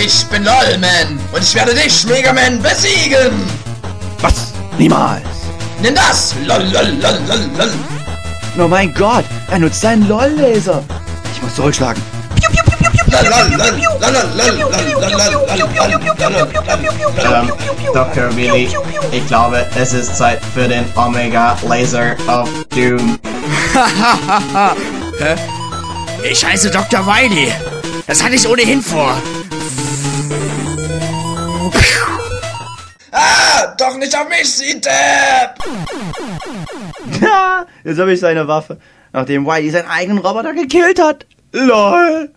Ich bin LOL-Man und ich werde dich, Mega Man, besiegen! Was? Niemals! Nimm das! LOL, LOL, LOL, LOL, LOL! Oh mein Gott, er nutzt seinen LOL-Laser! Ich muss zurückschlagen. Ähm, Dr. Willy, ich glaube, es ist Zeit für den Omega Laser of Doom. Hä? Ich heiße Dr. Wiley. Das hatte ich ohnehin vor. Ah, doch nicht auf mich, Depp! Ja, jetzt habe ich seine Waffe, nachdem Wiley seinen eigenen Roboter gekillt hat. LOL!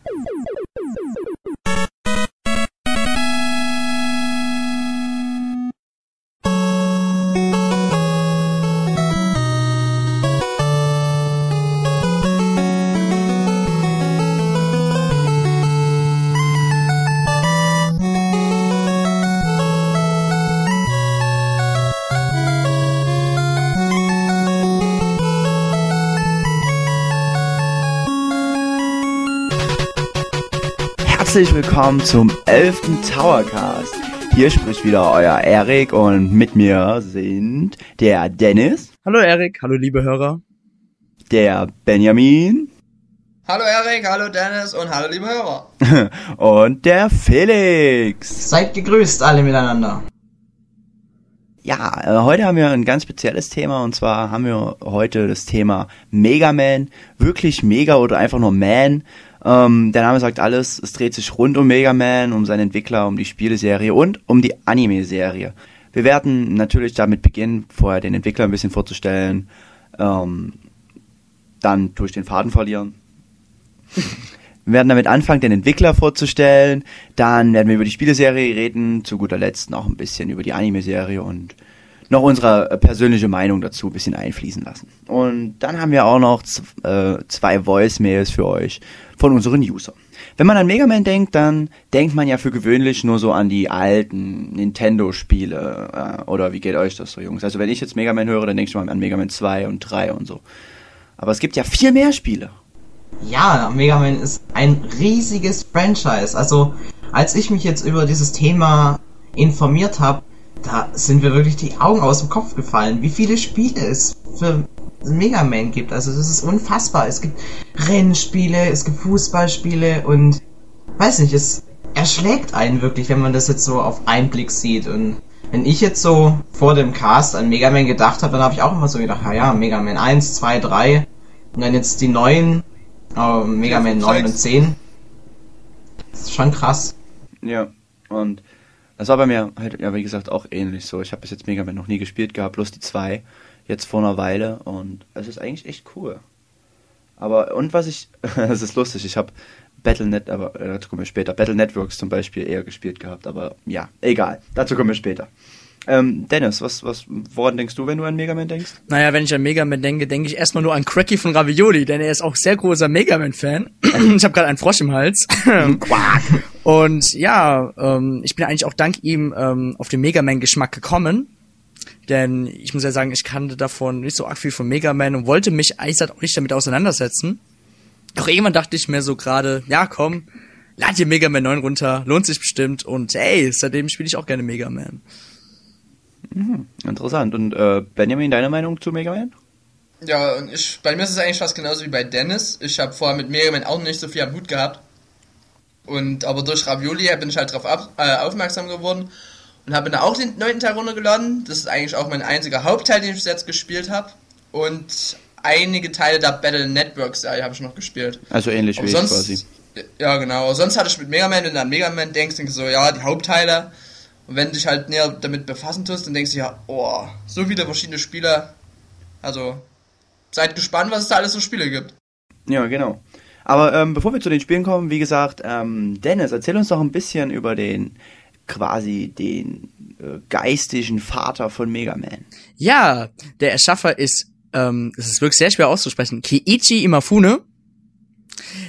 Willkommen zum 11. Towercast. Hier spricht wieder euer Erik und mit mir sind der Dennis, Hallo Erik, hallo liebe Hörer. der Benjamin Hallo Erik, hallo Dennis und hallo liebe Hörer. und der Felix. Seid gegrüßt alle miteinander. Ja, äh, heute haben wir ein ganz spezielles Thema und zwar haben wir heute das Thema Mega Man, wirklich Mega oder einfach nur Man. Ähm, der Name sagt alles, es dreht sich rund um Mega Man, um seinen Entwickler, um die Spieleserie und um die Anime-Serie. Wir werden natürlich damit beginnen, vorher den Entwickler ein bisschen vorzustellen, ähm, dann durch den Faden verlieren. Wir werden damit anfangen, den Entwickler vorzustellen. Dann werden wir über die Spieleserie reden. Zu guter Letzt noch ein bisschen über die Anime-Serie und noch unsere äh, persönliche Meinung dazu ein bisschen einfließen lassen. Und dann haben wir auch noch äh, zwei Voicemails für euch von unseren Usern. Wenn man an Mega Man denkt, dann denkt man ja für gewöhnlich nur so an die alten Nintendo-Spiele. Äh, oder wie geht euch das so, Jungs? Also wenn ich jetzt Mega Man höre, dann denke ich mal an Mega Man 2 und 3 und so. Aber es gibt ja viel mehr Spiele. Ja, Mega Man ist ein riesiges Franchise. Also, als ich mich jetzt über dieses Thema informiert habe, da sind mir wirklich die Augen aus dem Kopf gefallen, wie viele Spiele es für Mega Man gibt. Also, das ist unfassbar. Es gibt Rennspiele, es gibt Fußballspiele und weiß nicht, es erschlägt einen wirklich, wenn man das jetzt so auf einen Blick sieht. Und wenn ich jetzt so vor dem Cast an Mega Man gedacht habe, dann habe ich auch immer so gedacht, ja, ja, Mega Man 1, 2, 3 und dann jetzt die neuen Oh, Mega Man 9 und 10. Das ist schon krass. Ja, und das war bei mir halt, ja, wie gesagt, auch ähnlich so. Ich habe bis jetzt Mega Man noch nie gespielt gehabt, bloß die zwei, jetzt vor einer Weile und es ist eigentlich echt cool. Aber, und was ich, das ist lustig, ich habe Battle.net, aber äh, dazu kommen wir später, Battle Networks zum Beispiel eher gespielt gehabt, aber ja, egal, dazu kommen wir später. Ähm, Dennis, was, was, woran denkst du, wenn du an Mega Man denkst? Naja, wenn ich an Mega Man denke, denke ich erstmal nur an Cracky von Ravioli, denn er ist auch sehr großer Mega Man-Fan. ich habe gerade einen Frosch im Hals. Quack! Und ja, ähm, ich bin eigentlich auch dank ihm ähm, auf den Mega Man-Geschmack gekommen. Denn ich muss ja sagen, ich kannte davon nicht so arg viel von Mega Man und wollte mich eigentlich halt auch nicht damit auseinandersetzen. Doch irgendwann dachte ich mir so gerade, ja komm, lad dir Mega Man 9 runter, lohnt sich bestimmt. Und hey, seitdem spiele ich auch gerne Mega Man. Interessant. Und äh, Benjamin, deine Meinung zu Mega Man? Ja, und ich, bei mir ist es eigentlich fast genauso wie bei Dennis. Ich habe vorher mit Mega Man auch nicht so viel am Hut gehabt. Und aber durch Ravioli bin ich halt darauf äh, aufmerksam geworden und habe dann auch den neunten Teil runtergeladen. Das ist eigentlich auch mein einziger Hauptteil, den ich bis jetzt gespielt habe. Und einige Teile der Battle Network Serie habe ich noch gespielt. Also ähnlich Aber wie sonst, ich quasi. Ja, genau. Aber sonst hatte ich mit Mega Man, wenn du an Mega Man denkst, denkst du so, ja, die Hauptteile. Und wenn du dich halt näher damit befassen tust, dann denkst du ja, oh, so viele verschiedene Spiele. Also, seid gespannt, was es da alles so Spiele gibt. Ja, genau. Aber ähm, bevor wir zu den Spielen kommen, wie gesagt, ähm, Dennis, erzähl uns doch ein bisschen über den quasi den äh, geistigen Vater von Mega Man. Ja, der Erschaffer ist, ähm, es ist wirklich sehr schwer auszusprechen, Kiichi Imafune.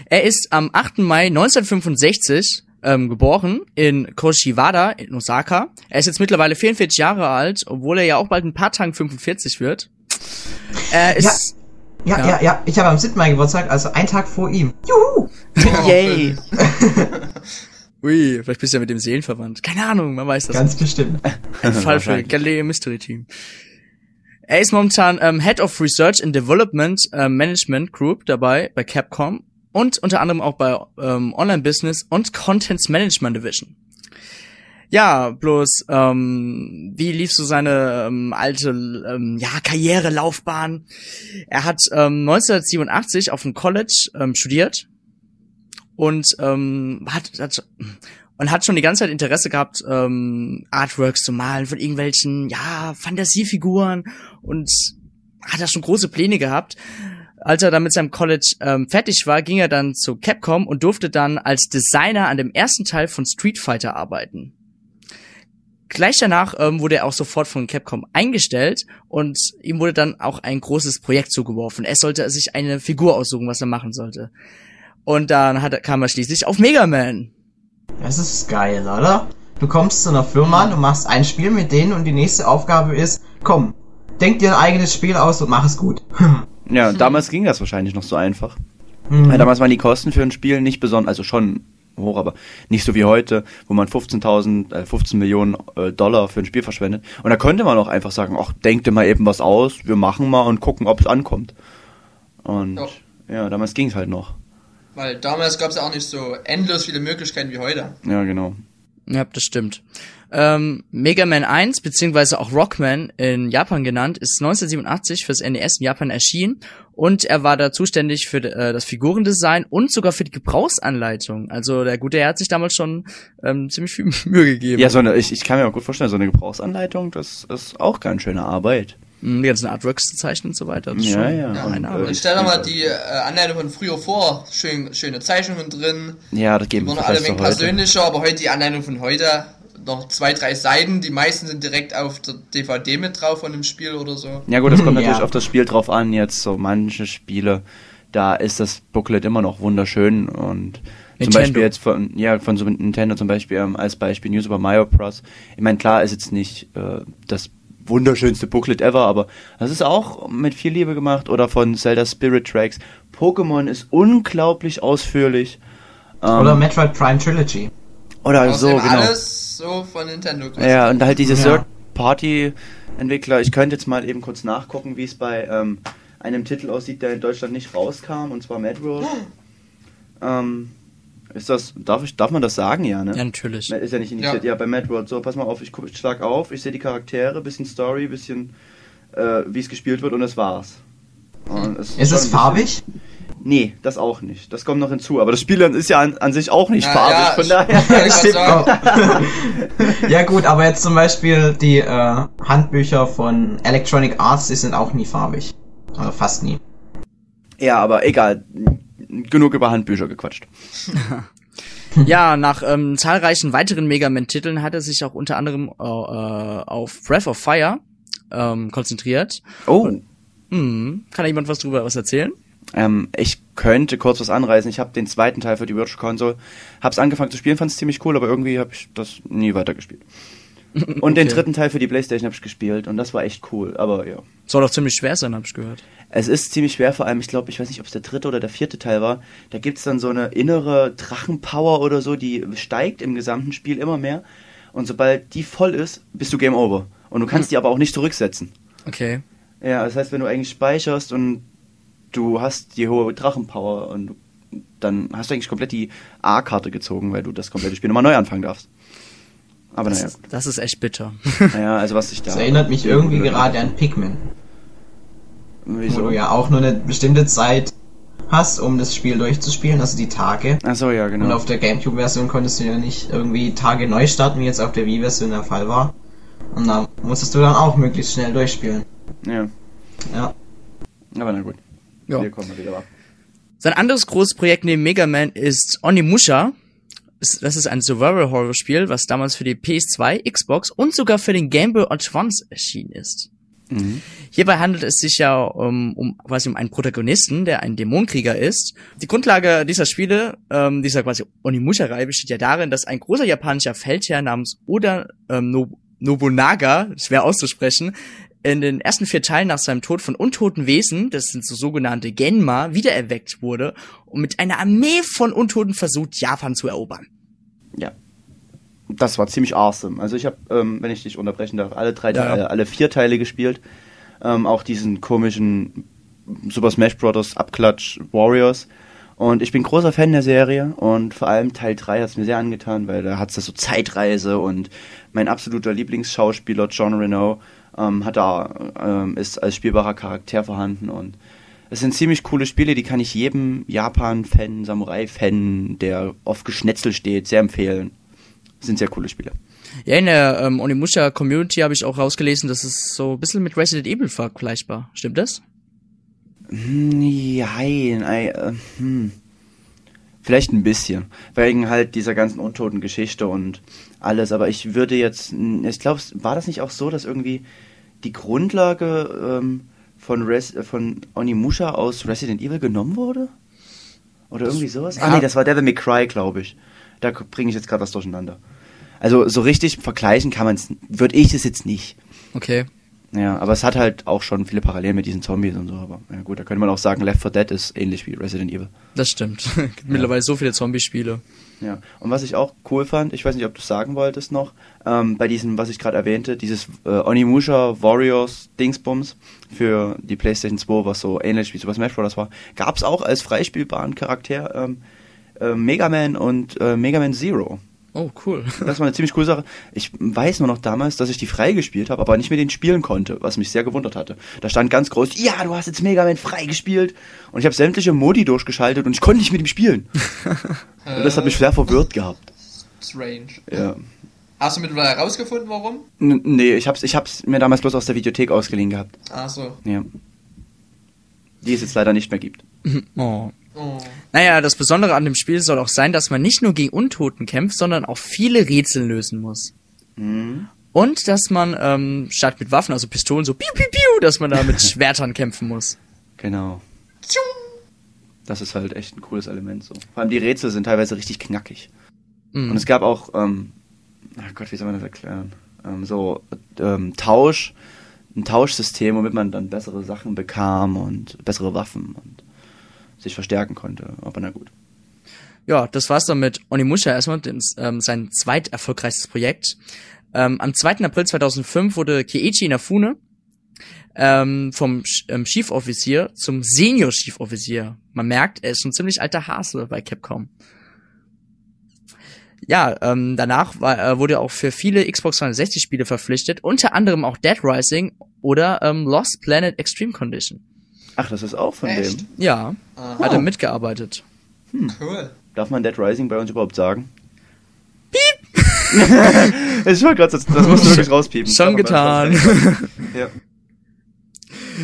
Er ist am 8. Mai 1965 ähm, geboren in Koshiwada in Osaka. Er ist jetzt mittlerweile 44 Jahre alt, obwohl er ja auch bald ein paar Tagen 45 wird. Er ist... Ja, Ja. ja, ja. Ich habe am 7. Mai Geburtstag, also einen Tag vor ihm. Juhu! Yay! Ui, vielleicht bist du ja mit dem Seelenverwandt. Keine Ahnung, man weiß das Ganz nicht. bestimmt. Ein Fall für. Galileo Mystery Team. Er ist momentan ähm, Head of Research and Development ähm, Management Group dabei bei Capcom und unter anderem auch bei ähm, Online Business und Contents Management Division. Ja, bloß ähm, wie lief so seine ähm, alte ähm, ja, Karrierelaufbahn? Er hat ähm, 1987 auf dem College ähm, studiert und ähm, hat, hat und hat schon die ganze Zeit Interesse gehabt, ähm, Artworks zu malen von irgendwelchen, ja, Fantasiefiguren und hat da schon große Pläne gehabt. Als er dann mit seinem College ähm, fertig war, ging er dann zu Capcom und durfte dann als Designer an dem ersten Teil von Street Fighter arbeiten. Gleich danach ähm, wurde er auch sofort von Capcom eingestellt und ihm wurde dann auch ein großes Projekt zugeworfen. Er sollte sich eine Figur aussuchen, was er machen sollte. Und dann hat, kam er schließlich auf Mega Man. Das ist geil, oder? Du kommst zu einer Firma, du machst ein Spiel mit denen und die nächste Aufgabe ist, komm, denk dir ein eigenes Spiel aus und mach es gut. Ja, damals ging das wahrscheinlich noch so einfach. Mhm. Weil damals waren die Kosten für ein Spiel nicht besonders, also schon hoch, aber nicht so wie heute, wo man 15.000, äh, 15 Millionen äh, Dollar für ein Spiel verschwendet. Und da könnte man auch einfach sagen, ach, denk dir mal eben was aus, wir machen mal und gucken, ob es ankommt. Und Ja. ja, damals ging es halt noch. Weil damals gab es ja auch nicht so endlos viele Möglichkeiten wie heute. Ja, genau. Ja, das stimmt. Ähm, Mega Man 1, beziehungsweise auch Rockman in Japan genannt, ist 1987 fürs NES in Japan erschienen und er war da zuständig für äh, das Figurendesign und sogar für die Gebrauchsanleitung. Also der gute Herr hat sich damals schon ähm, ziemlich viel Mühe gegeben. Ja, so eine, ich, ich kann mir auch gut vorstellen, so eine Gebrauchsanleitung, das ist auch ganz schöne Arbeit. Mhm, Die ganzen Artworks zu zeichnen und so weiter. Das ist Ja, schon ja. Ja, Und, eine Arbeit. Und stell dir mal die äh, Anleitung von früher vor. Schön, schöne Zeichnungen drin. Ja, das geben wir alle ein fast wenig persönlicher, aber heute die Anleitung von heute. Noch zwei, drei Seiten. Die meisten sind direkt auf der DVD mit drauf von dem Spiel oder so. Ja gut, das kommt Ja. natürlich auf das Spiel drauf an. Jetzt so manche Spiele, da ist das Booklet immer noch wunderschön und zum Nintendo. Beispiel jetzt von ja von so Nintendo zum Beispiel ähm, als Beispiel New Super Mario Bros. Ich meine klar ist jetzt nicht äh, das wunderschönste Booklet ever, aber das ist auch mit viel Liebe gemacht oder von Zelda Spirit Tracks. Pokémon ist unglaublich ausführlich. Ähm, Oder Metroid Prime Trilogy. oder so genau. alles so von Nintendo. Ja, und halt diese Ja. Third-Party-Entwickler, ich könnte jetzt mal eben kurz nachgucken, wie es bei ähm, einem Titel aussieht, der in Deutschland nicht rauskam, und zwar Mad World. ähm, ist das, darf ich, darf man das sagen, ja, ne? Ja, natürlich. Ist ja nicht initiiert, ja. bei Mad World. So, pass mal auf, ich, ich schlag auf, ich sehe die Charaktere, bisschen Story, bisschen, äh, wie es gespielt wird, und das war's. Und es Ist schon es ein bisschen- farbig? Nee, das auch nicht. Das kommt noch hinzu. Aber das Spiel ist ja an, an sich auch nicht Ja, farbig, ja, von daher. wollte auch. ja gut, aber jetzt zum Beispiel die äh, Handbücher von Electronic Arts, die sind auch nie farbig. Oder fast nie. Ja, aber egal. Genug über Handbücher gequatscht. Ja, nach ähm, zahlreichen weiteren Mega Man-Titeln hat er sich auch unter anderem äh, äh, auf Breath of Fire ähm, konzentriert. Oh. Hm, kann da jemand was drüber was erzählen? Ähm, ich könnte kurz was anreißen. Ich habe den zweiten Teil für die Virtual Console, hab's angefangen zu spielen, fand es ziemlich cool, aber irgendwie habe ich das nie weitergespielt. Und den Okay. dritten Teil für die Playstation habe ich gespielt und das war echt cool, aber ja. Soll doch ziemlich schwer sein, habe ich gehört. Es ist ziemlich schwer, vor allem, ich glaube, ich weiß nicht, ob es der dritte oder der vierte Teil war. Da gibt's dann so eine innere Drachenpower oder so, die steigt im gesamten Spiel immer mehr. Und sobald die voll ist, bist du Game Over. Und du kannst die aber auch nicht zurücksetzen. Okay. Ja, das heißt, wenn du eigentlich speicherst und du hast die hohe Drachenpower und du- dann hast du eigentlich komplett die A-Karte gezogen, weil du das komplette Spiel nochmal neu anfangen darfst. Aber Das, naja, ist, das ist echt bitter. naja, also was ich da. Das erinnert mich irgendwie gerade an Pikmin. Wo Wieso? du ja auch nur eine bestimmte Zeit hast, um das Spiel durchzuspielen, also die Tage. Achso, ja, genau. Und auf der Gamecube-Version konntest du ja nicht irgendwie Tage neu starten, wie jetzt auf der Wii-Version der Fall war. Und da musstest du dann auch möglichst schnell durchspielen. ja, Ja. aber na gut. Ja. Hier kommen wir wieder ab. Sein anderes großes Projekt neben Mega Man ist Onimusha. Das ist ein Survival-Horror-Spiel, was damals für die PS2, Xbox und sogar für den Game Boy Advance erschienen ist. Mhm. Hierbei handelt es sich ja um, um quasi um einen Protagonisten, der ein Dämonenkrieger ist. Die Grundlage dieser Spiele, ähm, dieser quasi Onimusha-Reihe besteht ja darin, dass ein großer japanischer Feldherr namens Oda ähm, no Nobunaga, schwer auszusprechen, in den ersten vier Teilen nach seinem Tod von untoten Wesen, das sind so sogenannte Genma, wiedererweckt wurde und mit einer Armee von Untoten versucht, Japan zu erobern. ja, das war ziemlich awesome. Also ich habe, ähm, wenn ich dich unterbrechen darf, alle drei Ja. Teile, alle vier Teile gespielt. Ähm, auch diesen komischen Super Smash Bros. Abklatsch Warriors. Und ich bin großer Fan der Serie und vor allem Teil 3 hat es mir sehr angetan, weil da hat es so Zeitreise und mein absoluter Lieblingsschauspieler John Renault ähm, hat da, ähm, ist als spielbarer Charakter vorhanden und es sind ziemlich coole Spiele, die kann ich jedem Japan-Fan, Samurai-Fan, der auf Geschnetzel steht, sehr empfehlen. Sind sehr coole Spiele. Ja, in der ähm, Onimusha Community habe ich auch rausgelesen, dass es so ein bisschen mit Resident Evil vergleichbar. Stimmt das? Nein, äh, hm. Vielleicht ein bisschen. Wegen halt dieser ganzen untoten Geschichte und alles. Aber ich würde jetzt, ich glaube, war das nicht auch so, dass irgendwie die Grundlage ähm, von, Res äh, von Onimusha aus Resident Evil genommen wurde? Oder irgendwie sowas? Ah, nee, das war Devil May Cry, glaube ich. Da bringe ich jetzt gerade was durcheinander. Also so richtig vergleichen kann man es, würde ich es jetzt nicht. Okay. Ja, aber es hat halt auch schon viele Parallelen mit diesen Zombies und so. Aber ja gut, da könnte man auch sagen, Left 4 Dead ist ähnlich wie Resident Evil. Das stimmt. Gibt mittlerweile so viele Zombie-Spiele. Ja, und was ich auch cool fand, ich weiß nicht, ob du es sagen wolltest noch, ähm, bei diesem, was ich gerade erwähnte, dieses äh, Onimusha Warriors Dingsbums für die PlayStation 2, was so ähnlich wie Super Smash Bros. war, gab es auch als freispielbaren Charakter ähm, äh, Mega Man und äh, Mega Man Zero. Oh, cool. Das war eine ziemlich coole Sache. Ich weiß nur noch damals, dass ich die freigespielt habe, aber nicht mit denen spielen konnte, was mich sehr gewundert hatte. Da stand ganz groß, ja, du hast jetzt Mega Man freigespielt. Und ich habe sämtliche Modi durchgeschaltet und ich konnte nicht mit ihm spielen. und das hat mich sehr verwirrt gehabt. Strange. Ja. Hast du mittlerweile herausgefunden, warum? N nee, ich hab's, ich hab's mir damals bloß aus der Videothek ausgeliehen gehabt. Ach so. Ja. Die es jetzt leider nicht mehr gibt. Oh. Oh. Naja, das Besondere an dem Spiel soll auch sein, dass man nicht nur gegen Untoten kämpft, sondern auch viele Rätsel lösen muss. Mhm. Und dass man ähm, statt mit Waffen, also Pistolen, so piu piu piu, dass man da mit Schwertern kämpfen muss. Genau. Das ist halt echt ein cooles Element so. Vor allem die Rätsel sind teilweise richtig knackig. Und es gab auch, ähm, ach Gott, wie soll man das erklären? Ähm, so ähm, Tausch, ein Tauschsystem, womit man dann bessere Sachen bekam und bessere Waffen und sich verstärken konnte. Aber na gut. Ja, das war's dann mit Onimusha erstmal, dem, ähm, sein zweiterfolgreichstes Projekt. Ähm, am 2. April 2005 wurde Kiichi Inafune ähm, vom Sch- ähm, Chief-Offizier zum Senior-Chief-Offizier. Man merkt, er ist schon ziemlich alter Hase bei Capcom. Ja, ähm, danach war, äh, wurde er auch für viele Xbox 360 Spiele verpflichtet, unter anderem auch Dead Rising oder ähm, Lost Planet Extreme Condition. Ach, das ist auch von Echt? dem. Ja, Aha. hat er mitgearbeitet. Cool. Darf man Dead Rising bei uns überhaupt sagen? Piep! ich wollte gerade, das, das musst du wirklich rauspiepen. Schon getan. Ja.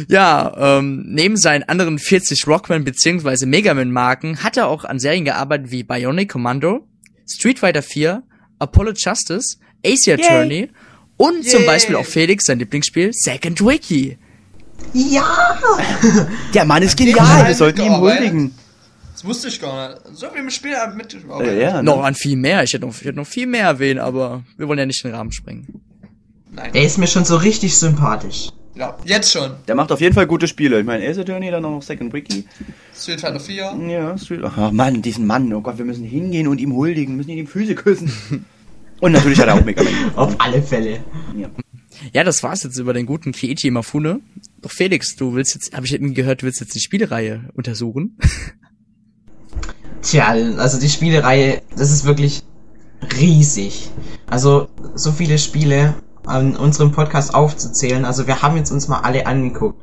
Ja, ähm, neben seinen anderen 40 Rockman bzw. Megaman Marken hat er auch an Serien gearbeitet wie Bionic Commando, Street Fighter 4, Apollo Justice, Ace Attorney und zum Yay. Beispiel auch Felix sein Lieblingsspiel Second Wiki. Ja! Der Mann ist genial, wir sollten ihn mitgearbeitet. huldigen. Das wusste ich gar nicht. So wie im Spiel mit. Oh, Ja, ja, Noch ne? an viel mehr, ich hätte noch, ich hätte noch viel mehr erwähnen, aber wir wollen ja nicht den Rahmen sprengen. Nein. Der ist mir schon so richtig sympathisch. Ja, jetzt schon. Der macht auf jeden Fall gute Spiele. Ich meine, Ace Attorney, dann auch noch Second Wiki. Street Fighter 4. Ja, Street. Ach Mann, diesen Mann. Oh Gott, wir müssen hingehen und ihm huldigen, müssen ihm die Füße küssen. Und natürlich hat er auch Mega Man. Auf alle Fälle. Ja. Ja, das war's jetzt über den guten Kiichi Mafune. Doch Felix, du willst jetzt, habe ich eben gehört, du willst jetzt die Spielereihe untersuchen. Tja, also die Spielereihe, das ist wirklich riesig. Also so viele Spiele an unserem Podcast aufzuzählen. Also wir haben jetzt uns mal alle angeguckt.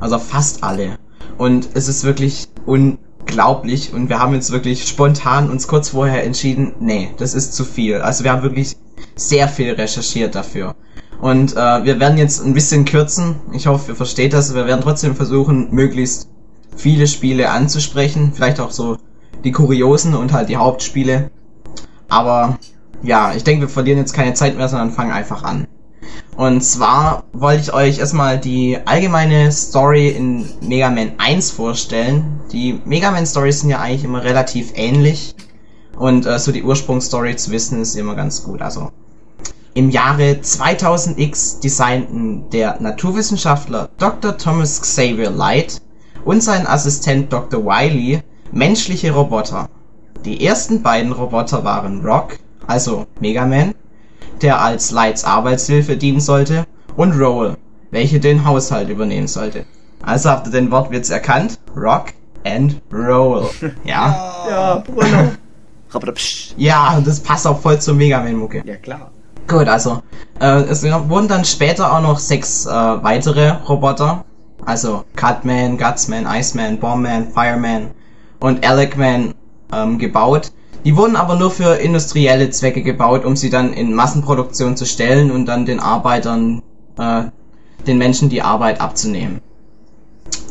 Also fast alle. Und es ist wirklich unglaublich. Und wir haben jetzt wirklich spontan uns kurz vorher entschieden, nee, das ist zu viel. Also wir haben wirklich sehr viel recherchiert dafür. Und äh, wir werden jetzt ein bisschen kürzen. Ich hoffe, ihr versteht das. Wir werden trotzdem versuchen, möglichst viele Spiele anzusprechen. Vielleicht auch so die kuriosen und halt die Hauptspiele. Aber ja, ich denke, wir verlieren jetzt keine Zeit mehr, sondern fangen einfach an. Und zwar wollte ich euch erstmal die allgemeine Story in Mega Man 1 vorstellen. Die Mega Man Stories sind ja eigentlich immer relativ ähnlich. Und äh, so die Ursprungsstory zu wissen ist immer ganz gut. Also im Jahre 2000X designten der Naturwissenschaftler Dr. Thomas Xavier Light und sein Assistent Dr. Wiley menschliche Roboter. Die ersten beiden Roboter waren Rock also Mega Man, der als Lights Arbeitshilfe dienen sollte, und Roll, welche den Haushalt übernehmen sollte. Also habt ihr den Wortwitz erkannt? Rock and Roll. Ja? Ja, Bruno. Ja, das passt auch voll zur Mega Man-Mucke. Ja, klar. Gut, also äh, es wurden dann später auch noch sechs äh, weitere Roboter, also Cutman, Gutsman, Iceman, Bombman, Fireman und Alecman ähm, gebaut. Die wurden aber nur für industrielle Zwecke gebaut, um sie dann in Massenproduktion zu stellen und dann den Arbeitern, äh, den Menschen die Arbeit abzunehmen.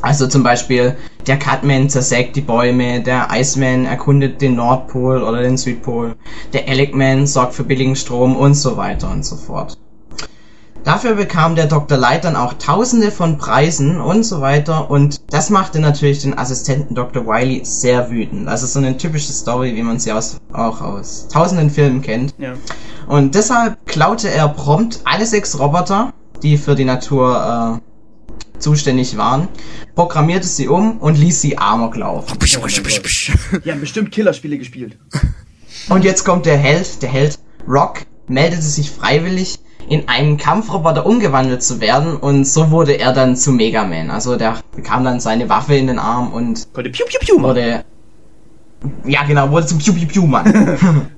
Also zum Beispiel der Cutman zersägt die Bäume, der Iceman erkundet den Nordpol oder den Südpol, der Elecman sorgt für billigen Strom und so weiter und so fort. Dafür bekam der Dr. Light dann auch tausende von Preisen und so weiter und das machte natürlich den Assistenten Dr. Wily sehr wütend. Also so eine typische Story, wie man sie aus, auch aus tausenden Filmen kennt. Ja. Und deshalb klaute er prompt alle sechs Roboter, die für die Natur äh, zuständig waren, programmierte sie um und ließ sie Amok laufen. Die haben bestimmt Killerspiele gespielt. Und jetzt kommt der Held, der Held Rock, meldete sich freiwillig, in einen Kampfroboter umgewandelt zu werden und so wurde er dann zu Mega Man. Also der bekam dann seine Waffe in den Arm und Konnte Piu Piu Piu wurde ja genau wurde zum Piu Piu Piu Mann.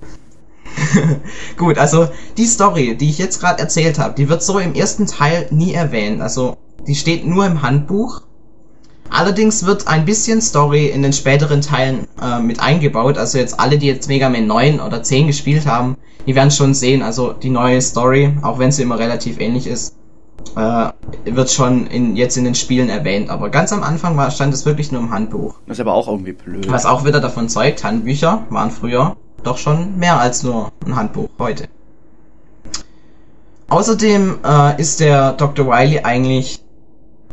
Gut, also die Story, die ich jetzt gerade erzählt habe, die wird so im ersten Teil nie erwähnt. Also die steht nur im Handbuch. Allerdings wird ein bisschen Story in den späteren Teilen äh, mit eingebaut. Also jetzt alle, die jetzt Mega Man 9 oder 10 gespielt haben, die werden schon sehen, also die neue Story, auch wenn sie immer relativ ähnlich ist, äh, wird schon in, jetzt in den Spielen erwähnt. Aber ganz am Anfang war, stand es wirklich nur im Handbuch. Das ist aber auch irgendwie blöd. Was auch wieder davon zeugt, Handbücher waren früher doch schon mehr als nur ein Handbuch heute. Außerdem äh, ist der Dr. Wily eigentlich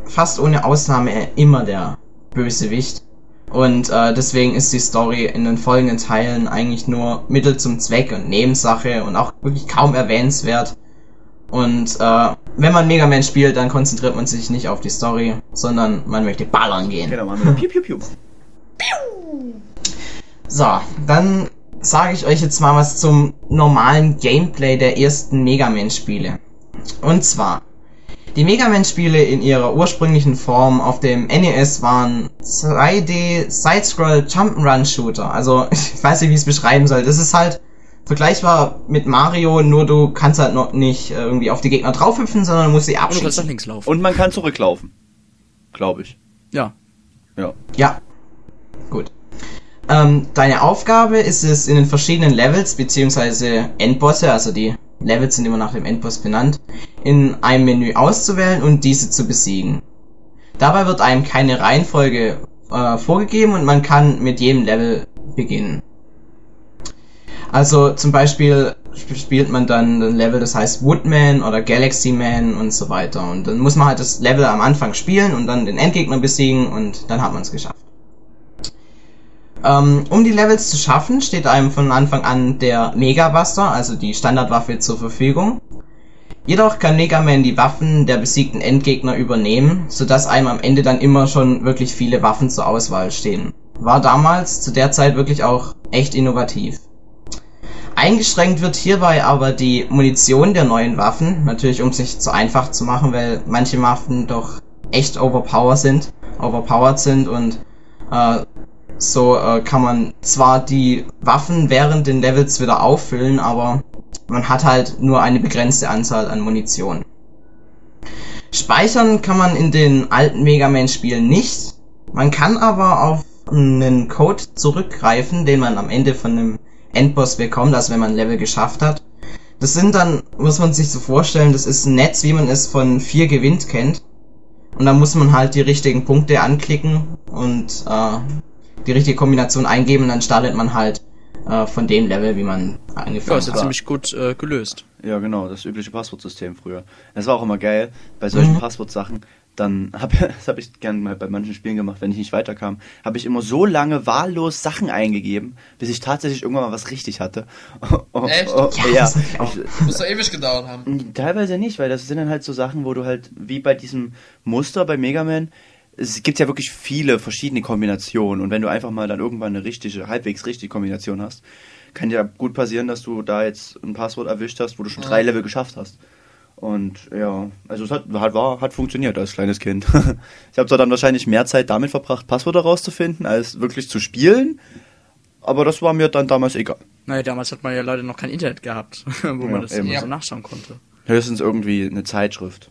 fast ohne Ausnahme immer der Bösewicht. Und äh, deswegen ist die Story in den folgenden Teilen eigentlich nur Mittel zum Zweck und Nebensache und auch wirklich kaum erwähnenswert. Und äh, wenn man Mega Man spielt, dann konzentriert man sich nicht auf die Story, sondern man möchte ballern gehen. Genau, machen wir Piu Piu Piu. So, dann sage ich euch jetzt mal was zum normalen Gameplay der ersten Mega Man Spiele. Und zwar, die Mega Man Spiele in ihrer ursprünglichen Form auf dem NES waren 2D Side-Scroll Jump'n'Run Shooter. Also, ich weiß nicht, wie ich es beschreiben soll. Das ist halt vergleichbar mit Mario, nur du kannst halt noch nicht äh, irgendwie auf die Gegner draufhüpfen, sondern musst sie Und du kannst nach abschießen. links laufen. Und man kann zurücklaufen. Glaube ich. ja. Ja. Ja. Gut. Ähm, deine Aufgabe ist es, in den verschiedenen Levels beziehungsweise Endbosse, also die Levels sind immer nach dem Endboss benannt, in einem Menü auszuwählen und diese zu besiegen. Dabei wird einem keine Reihenfolge äh, vorgegeben und man kann mit jedem Level beginnen. Also zum Beispiel sp- spielt man dann ein Level, das heißt Woodman oder Galaxy Man und so weiter. Und dann muss man halt das Level am Anfang spielen und dann den Endgegner besiegen und dann hat man es geschafft. Ähm, um die Levels zu schaffen, steht einem von Anfang an der Mega Buster, also die Standardwaffe, zur Verfügung. Jedoch kann Mega Man die Waffen der besiegten Endgegner übernehmen, sodass einem am Ende dann immer schon wirklich viele Waffen zur Auswahl stehen. War damals zu der Zeit wirklich auch echt innovativ. Eingeschränkt wird hierbei aber die Munition der neuen Waffen, natürlich um es nicht zu einfach zu machen, weil manche Waffen doch echt overpowered sind, overpowered sind und äh, so äh, kann man zwar die Waffen während den Levels wieder auffüllen, aber man hat halt nur eine begrenzte Anzahl an Munition. Speichern kann man in den alten Mega Man Spielen nicht. Man kann aber auf einen Code zurückgreifen, den man am Ende von einem Endboss bekommt, also wenn man ein Level geschafft hat. Das sind dann, muss man sich so vorstellen, das ist ein Netz, wie man es von vier gewinnt kennt. Und dann muss man halt die richtigen Punkte anklicken und äh, die richtige Kombination eingeben und dann startet man halt äh, von dem Level, wie man Ja, angefangen ist ja hat. ziemlich gut äh, gelöst. Ja, genau, das übliche Passwortsystem früher. Das war auch immer geil, bei solchen Mhm. Passwortsachen. Dann hab, das habe ich gern mal bei manchen Spielen gemacht, wenn ich nicht weiterkam, habe ich immer so lange wahllos Sachen eingegeben, bis ich tatsächlich irgendwann mal was richtig hatte. Oh, Echt? oh, Ja, ja. Muss doch ewig gedauert haben. Teilweise nicht, weil das sind dann halt so Sachen, wo du halt, wie bei diesem Muster bei Mega Man, es gibt ja wirklich viele verschiedene Kombinationen und wenn du einfach mal dann irgendwann eine richtige, halbwegs richtige Kombination hast, kann ja gut passieren, dass du da jetzt ein Passwort erwischt hast, wo du schon Ja. drei Level geschafft hast. Und ja, also es hat, hat, war, hat funktioniert als kleines Kind. ich habe zwar dann wahrscheinlich mehr Zeit damit verbracht, Passwörter rauszufinden, als wirklich zu spielen, aber das war mir dann damals egal. Naja, damals hat man ja leider noch kein Internet gehabt, wo Ja, man das eben. so nachschauen konnte. Höchstens irgendwie eine Zeitschrift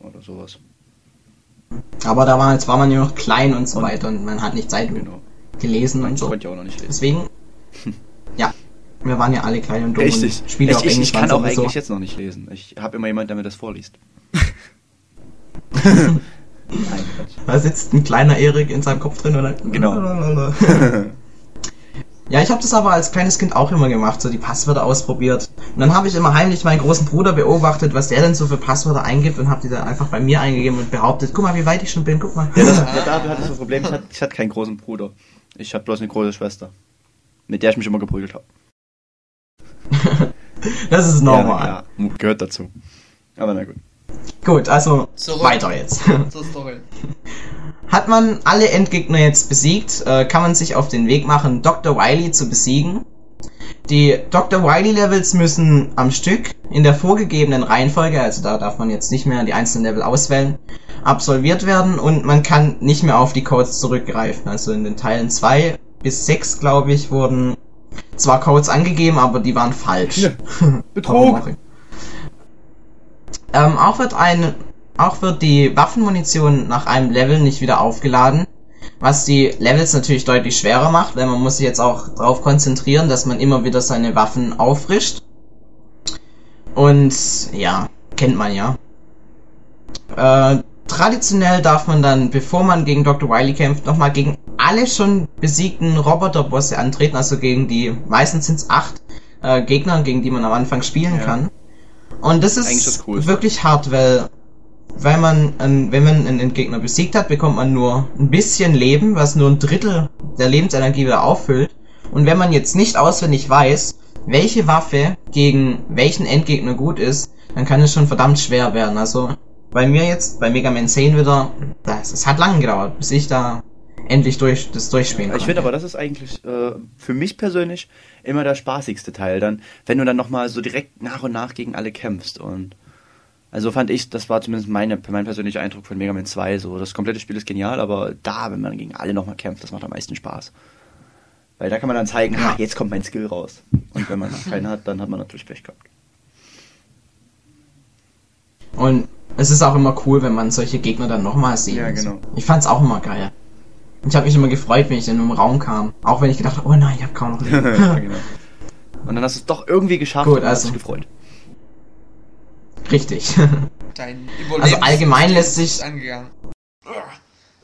oder sowas. Aber damals war man ja noch klein und so weiter und man hat nicht Zeit Genau. gelesen und so. konnte ja auch noch nicht lesen. Deswegen, ja, wir waren ja alle klein und dumm Richtig. und Spiele ich, auf ich, Englisch ich kann auch sowieso. eigentlich jetzt noch nicht lesen. Ich habe immer jemand, der mir das vorliest. Nein. Da sitzt ein kleiner Erik in seinem Kopf drin oder? Genau. Ja, ich habe das aber als kleines Kind auch immer gemacht, so die Passwörter ausprobiert. Und dann habe ich immer heimlich meinen großen Bruder beobachtet, was der denn so für Passwörter eingibt und habe die dann einfach bei mir eingegeben und behauptet, guck mal, wie weit ich schon bin, guck mal. Ja, das, ja, dafür hatte ich das Problem, ich hatte, ich hatte keinen großen Bruder. Ich habe bloß eine große Schwester. Mit der ich mich immer geprügelt habe. Das ist normal. Ja, ja, gehört dazu. Aber na gut. Gut, also Zurück. weiter jetzt. Zur Story. Hat man alle Endgegner jetzt besiegt, äh, kann man sich auf den Weg machen, Dr. Wily zu besiegen. Die Dr. Wily Levels müssen am Stück in der vorgegebenen Reihenfolge, also da darf man jetzt nicht mehr die einzelnen Level auswählen, absolviert werden und man kann nicht mehr auf die Codes zurückgreifen. Also in den Teilen 2 bis 6, glaube ich, wurden zwar Codes angegeben, aber die waren falsch. Ja. Betrug! Ähm, auch wird ein, auch wird die Waffenmunition nach einem Level nicht wieder aufgeladen, was die Levels natürlich deutlich schwerer macht, weil man muss sich jetzt auch darauf konzentrieren, dass man immer wieder seine Waffen auffrischt. Und ja, kennt man ja. Äh, traditionell darf man dann, bevor man gegen Dr. Wily kämpft, nochmal gegen alle schon besiegten Roboterbosse antreten, also gegen die, meistens sind es acht äh, Gegner, gegen die man am Anfang spielen Ja. kann. Und das ist das wirklich hart, weil weil man, einen- wenn man einen Gegner besiegt hat, bekommt man nur ein bisschen Leben, was nur ein Drittel der Lebensenergie wieder auffüllt. Und wenn man jetzt nicht auswendig weiß, welche Waffe gegen welchen Endgegner gut ist, dann kann es schon verdammt schwer werden. Also bei mir jetzt, bei Mega Man 10 wieder, das, es hat lange gedauert, bis ich da endlich durch, das durchspielen Ich konnte. finde aber, das ist eigentlich äh, für mich persönlich immer der spaßigste Teil dann, wenn du dann nochmal so direkt nach und nach gegen alle kämpfst und also fand ich, das war zumindest meine, mein persönlicher Eindruck von Mega Man 2, so das komplette Spiel ist genial, aber da, wenn man gegen alle nochmal kämpft, das macht am meisten Spaß. Weil da kann man dann zeigen, Ja. ha, jetzt kommt mein Skill raus. Und wenn man keinen hat, dann hat man natürlich Pech gehabt. Und es ist auch immer cool, wenn man solche Gegner dann nochmal sieht. Ja, genau. Ich fand's auch immer geil. Ich habe mich immer gefreut, wenn ich in einen Raum kam. Auch wenn ich gedacht habe, oh nein, ich habe kaum noch ja, Leben. genau. Und dann hast du es doch irgendwie geschafft Gut, und hast also- dich gefreut. Richtig. Dein Überleben Also allgemein lässt sich- ist angegangen.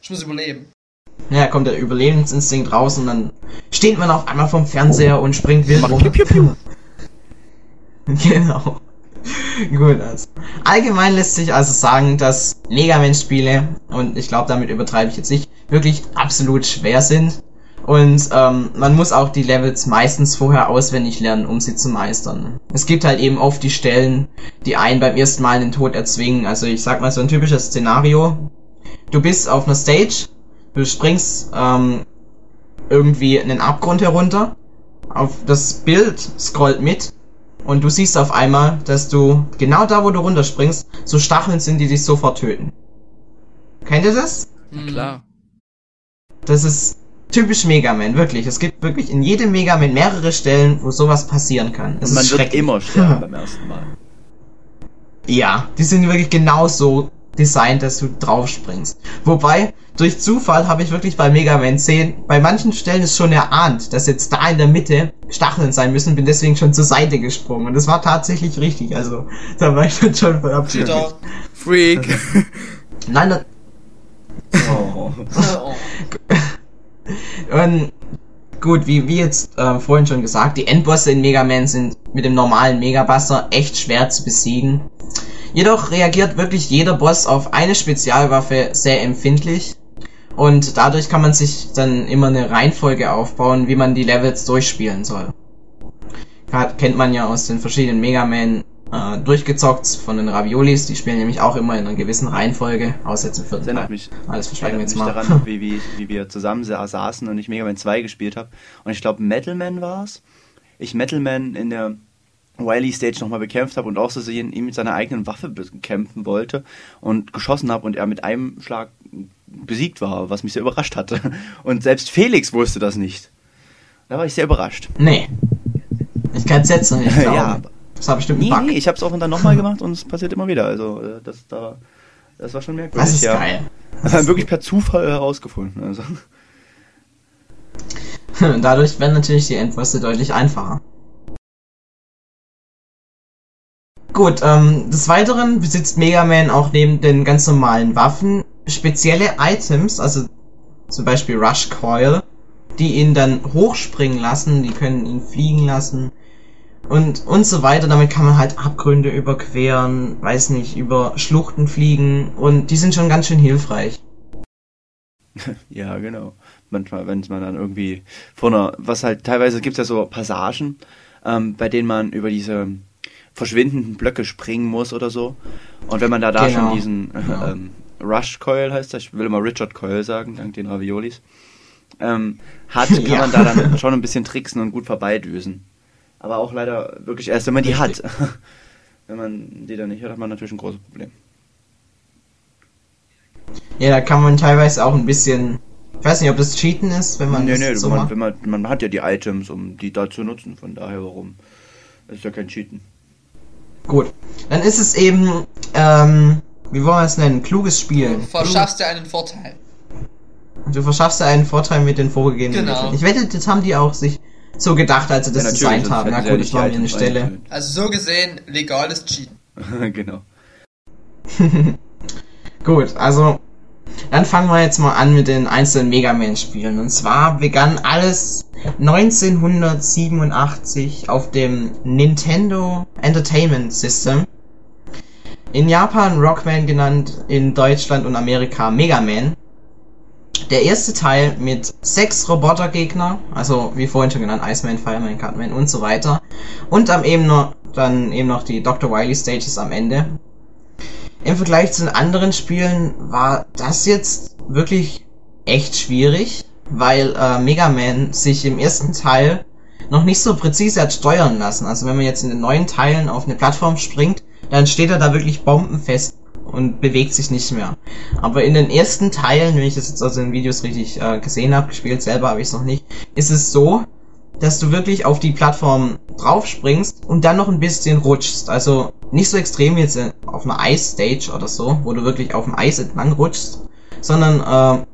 Ich muss überleben. ja, kommt der Überlebensinstinkt raus und dann steht man auf einmal vom Fernseher und springt wild rum. Genau. Gut, also. Allgemein lässt sich also sagen, dass Mega Man Spiele, und ich glaube, damit übertreibe ich jetzt nicht, wirklich absolut schwer sind. Und ähm, man muss auch die Levels meistens vorher auswendig lernen, um sie zu meistern. Es gibt halt eben oft die Stellen, die einen beim ersten Mal den Tod erzwingen. Also ich sag mal so ein typisches Szenario. Du bist auf einer Stage, du springst ähm, irgendwie einen Abgrund herunter, auf das Bild scrollt mit und du siehst auf einmal, dass du genau da, wo du runterspringst, so Stacheln sind, die dich sofort töten. Kennt ihr das? Hm. Klar. Das ist typisch Mega Man, wirklich. Es gibt wirklich in jedem Mega Man mehrere Stellen, wo sowas passieren kann. Es Und man ist wird immer sterben beim ersten Mal. Ja, die sind wirklich genauso designt, dass du drauf springst. Wobei, durch Zufall habe ich wirklich bei Mega Man 10 bei manchen Stellen es schon erahnt, dass jetzt da in der Mitte Stacheln sein müssen, bin deswegen schon zur Seite gesprungen. Und das war tatsächlich richtig, also da war ich dann schon. Cheater. Freak. Nein, das, Oh. oh. Und gut, wie, wie jetzt äh, vorhin schon gesagt, die Endbosse in Mega Man sind mit dem normalen Megabuster echt schwer zu besiegen. Jedoch reagiert wirklich jeder Boss auf eine Spezialwaffe sehr empfindlich. Und dadurch kann man sich dann immer eine Reihenfolge aufbauen, wie man die Levels durchspielen soll. Gerade kennt man ja aus den verschiedenen Mega Man äh, durchgezockt von den Raviolis. Die spielen nämlich auch immer in einer gewissen Reihenfolge, außer jetzt im vierten Das erinnert mich, Alles verschweigen wir jetzt mal. daran, wie, wie, wie wir zusammen sa- saßen und ich Mega Man 2 gespielt habe. Und ich glaube, Metalman war es. Ich Metalman in der Wily Stage nochmal bekämpft habe und auch so sehen, ihn mit seiner eigenen Waffe bekämpfen wollte und geschossen habe und er mit einem Schlag besiegt war, was mich sehr überrascht hatte. Und selbst Felix wusste das nicht. Da war ich sehr überrascht. Nee. Ich kann es jetzt noch nicht glauben. Ja, Das war bestimmt ein Nee, Bug. nee, ich habe es auch dann nochmal gemacht und es passiert immer wieder. Also äh, das, da, das war schon merkwürdig. das ist ja. geil. Das haben wir wirklich per Zufall herausgefunden. Also. Dadurch werden natürlich die Endbosse deutlich einfacher. Gut, ähm, des Weiteren besitzt Mega Man auch neben den ganz normalen Waffen spezielle Items, also zum Beispiel Rush Coil, die ihn dann hochspringen lassen, die können ihn fliegen lassen und und so weiter. Damit kann man halt Abgründe überqueren, weiß nicht, über Schluchten fliegen und die sind schon ganz schön hilfreich. Ja, genau. Manchmal, wenn man dann irgendwie vor einer, was halt teilweise gibt es ja so Passagen, ähm, bei denen man über diese verschwindenden Blöcke springen muss oder so. Und wenn man da da Genau. schon diesen Genau. ähm, Rush Coil heißt das, ich will immer Richard Coil sagen, dank den Raviolis, ähm, hat, kann Ja. man da dann schon ein bisschen tricksen und gut vorbeidüsen. Aber auch leider wirklich erst, wenn man die hat. wenn man die dann nicht hat, hat man natürlich ein großes Problem. Ja, da kann man teilweise auch ein bisschen. Ich weiß nicht, ob das Cheaten ist, wenn man nee, das nee, so man, macht. wenn man, man hat ja die Items, um die da zu nutzen, von daher warum? Das ist ja kein Cheaten. Gut. Dann ist es eben, ähm, wie wollen wir es nennen? Kluges Spiel. Du verschaffst dir einen Vorteil. Du verschaffst dir einen Vorteil mit den vorgegebenen Genau. Mitteln. Ich wette, das haben die auch sich so gedacht, als sie das Ja, designt haben. Na gut, das war mir eine Stelle. Also so gesehen, legales Cheaten. genau. Gut, also dann fangen wir jetzt mal an mit den einzelnen Mega Man Spielen. Und zwar begann alles 1987 auf dem Nintendo Entertainment System. In Japan Rockman genannt, in Deutschland und Amerika Mega Man. Der erste Teil mit sechs Robotergegner, also wie vorhin schon genannt, Iceman, Fireman, Cutman und so weiter. Und am eben noch, dann eben noch die Dr. Wily Stages am Ende. Im Vergleich zu den anderen Spielen war das jetzt wirklich echt schwierig, weil äh, Mega Man sich im ersten Teil noch nicht so präzise hat steuern lassen. Also wenn man jetzt in den neuen Teilen auf eine Plattform springt, dann steht er da wirklich bombenfest und bewegt sich nicht mehr. Aber in den ersten Teilen, wenn ich das jetzt aus den Videos richtig äh, gesehen habe, gespielt selber habe ich es noch nicht, ist es so, dass du wirklich auf die Plattform draufspringst und dann noch ein bisschen rutschst. Also nicht so extrem jetzt in- auf einer Eis-Stage oder so, wo du wirklich auf dem Eis entlang rutschst, sondern äh,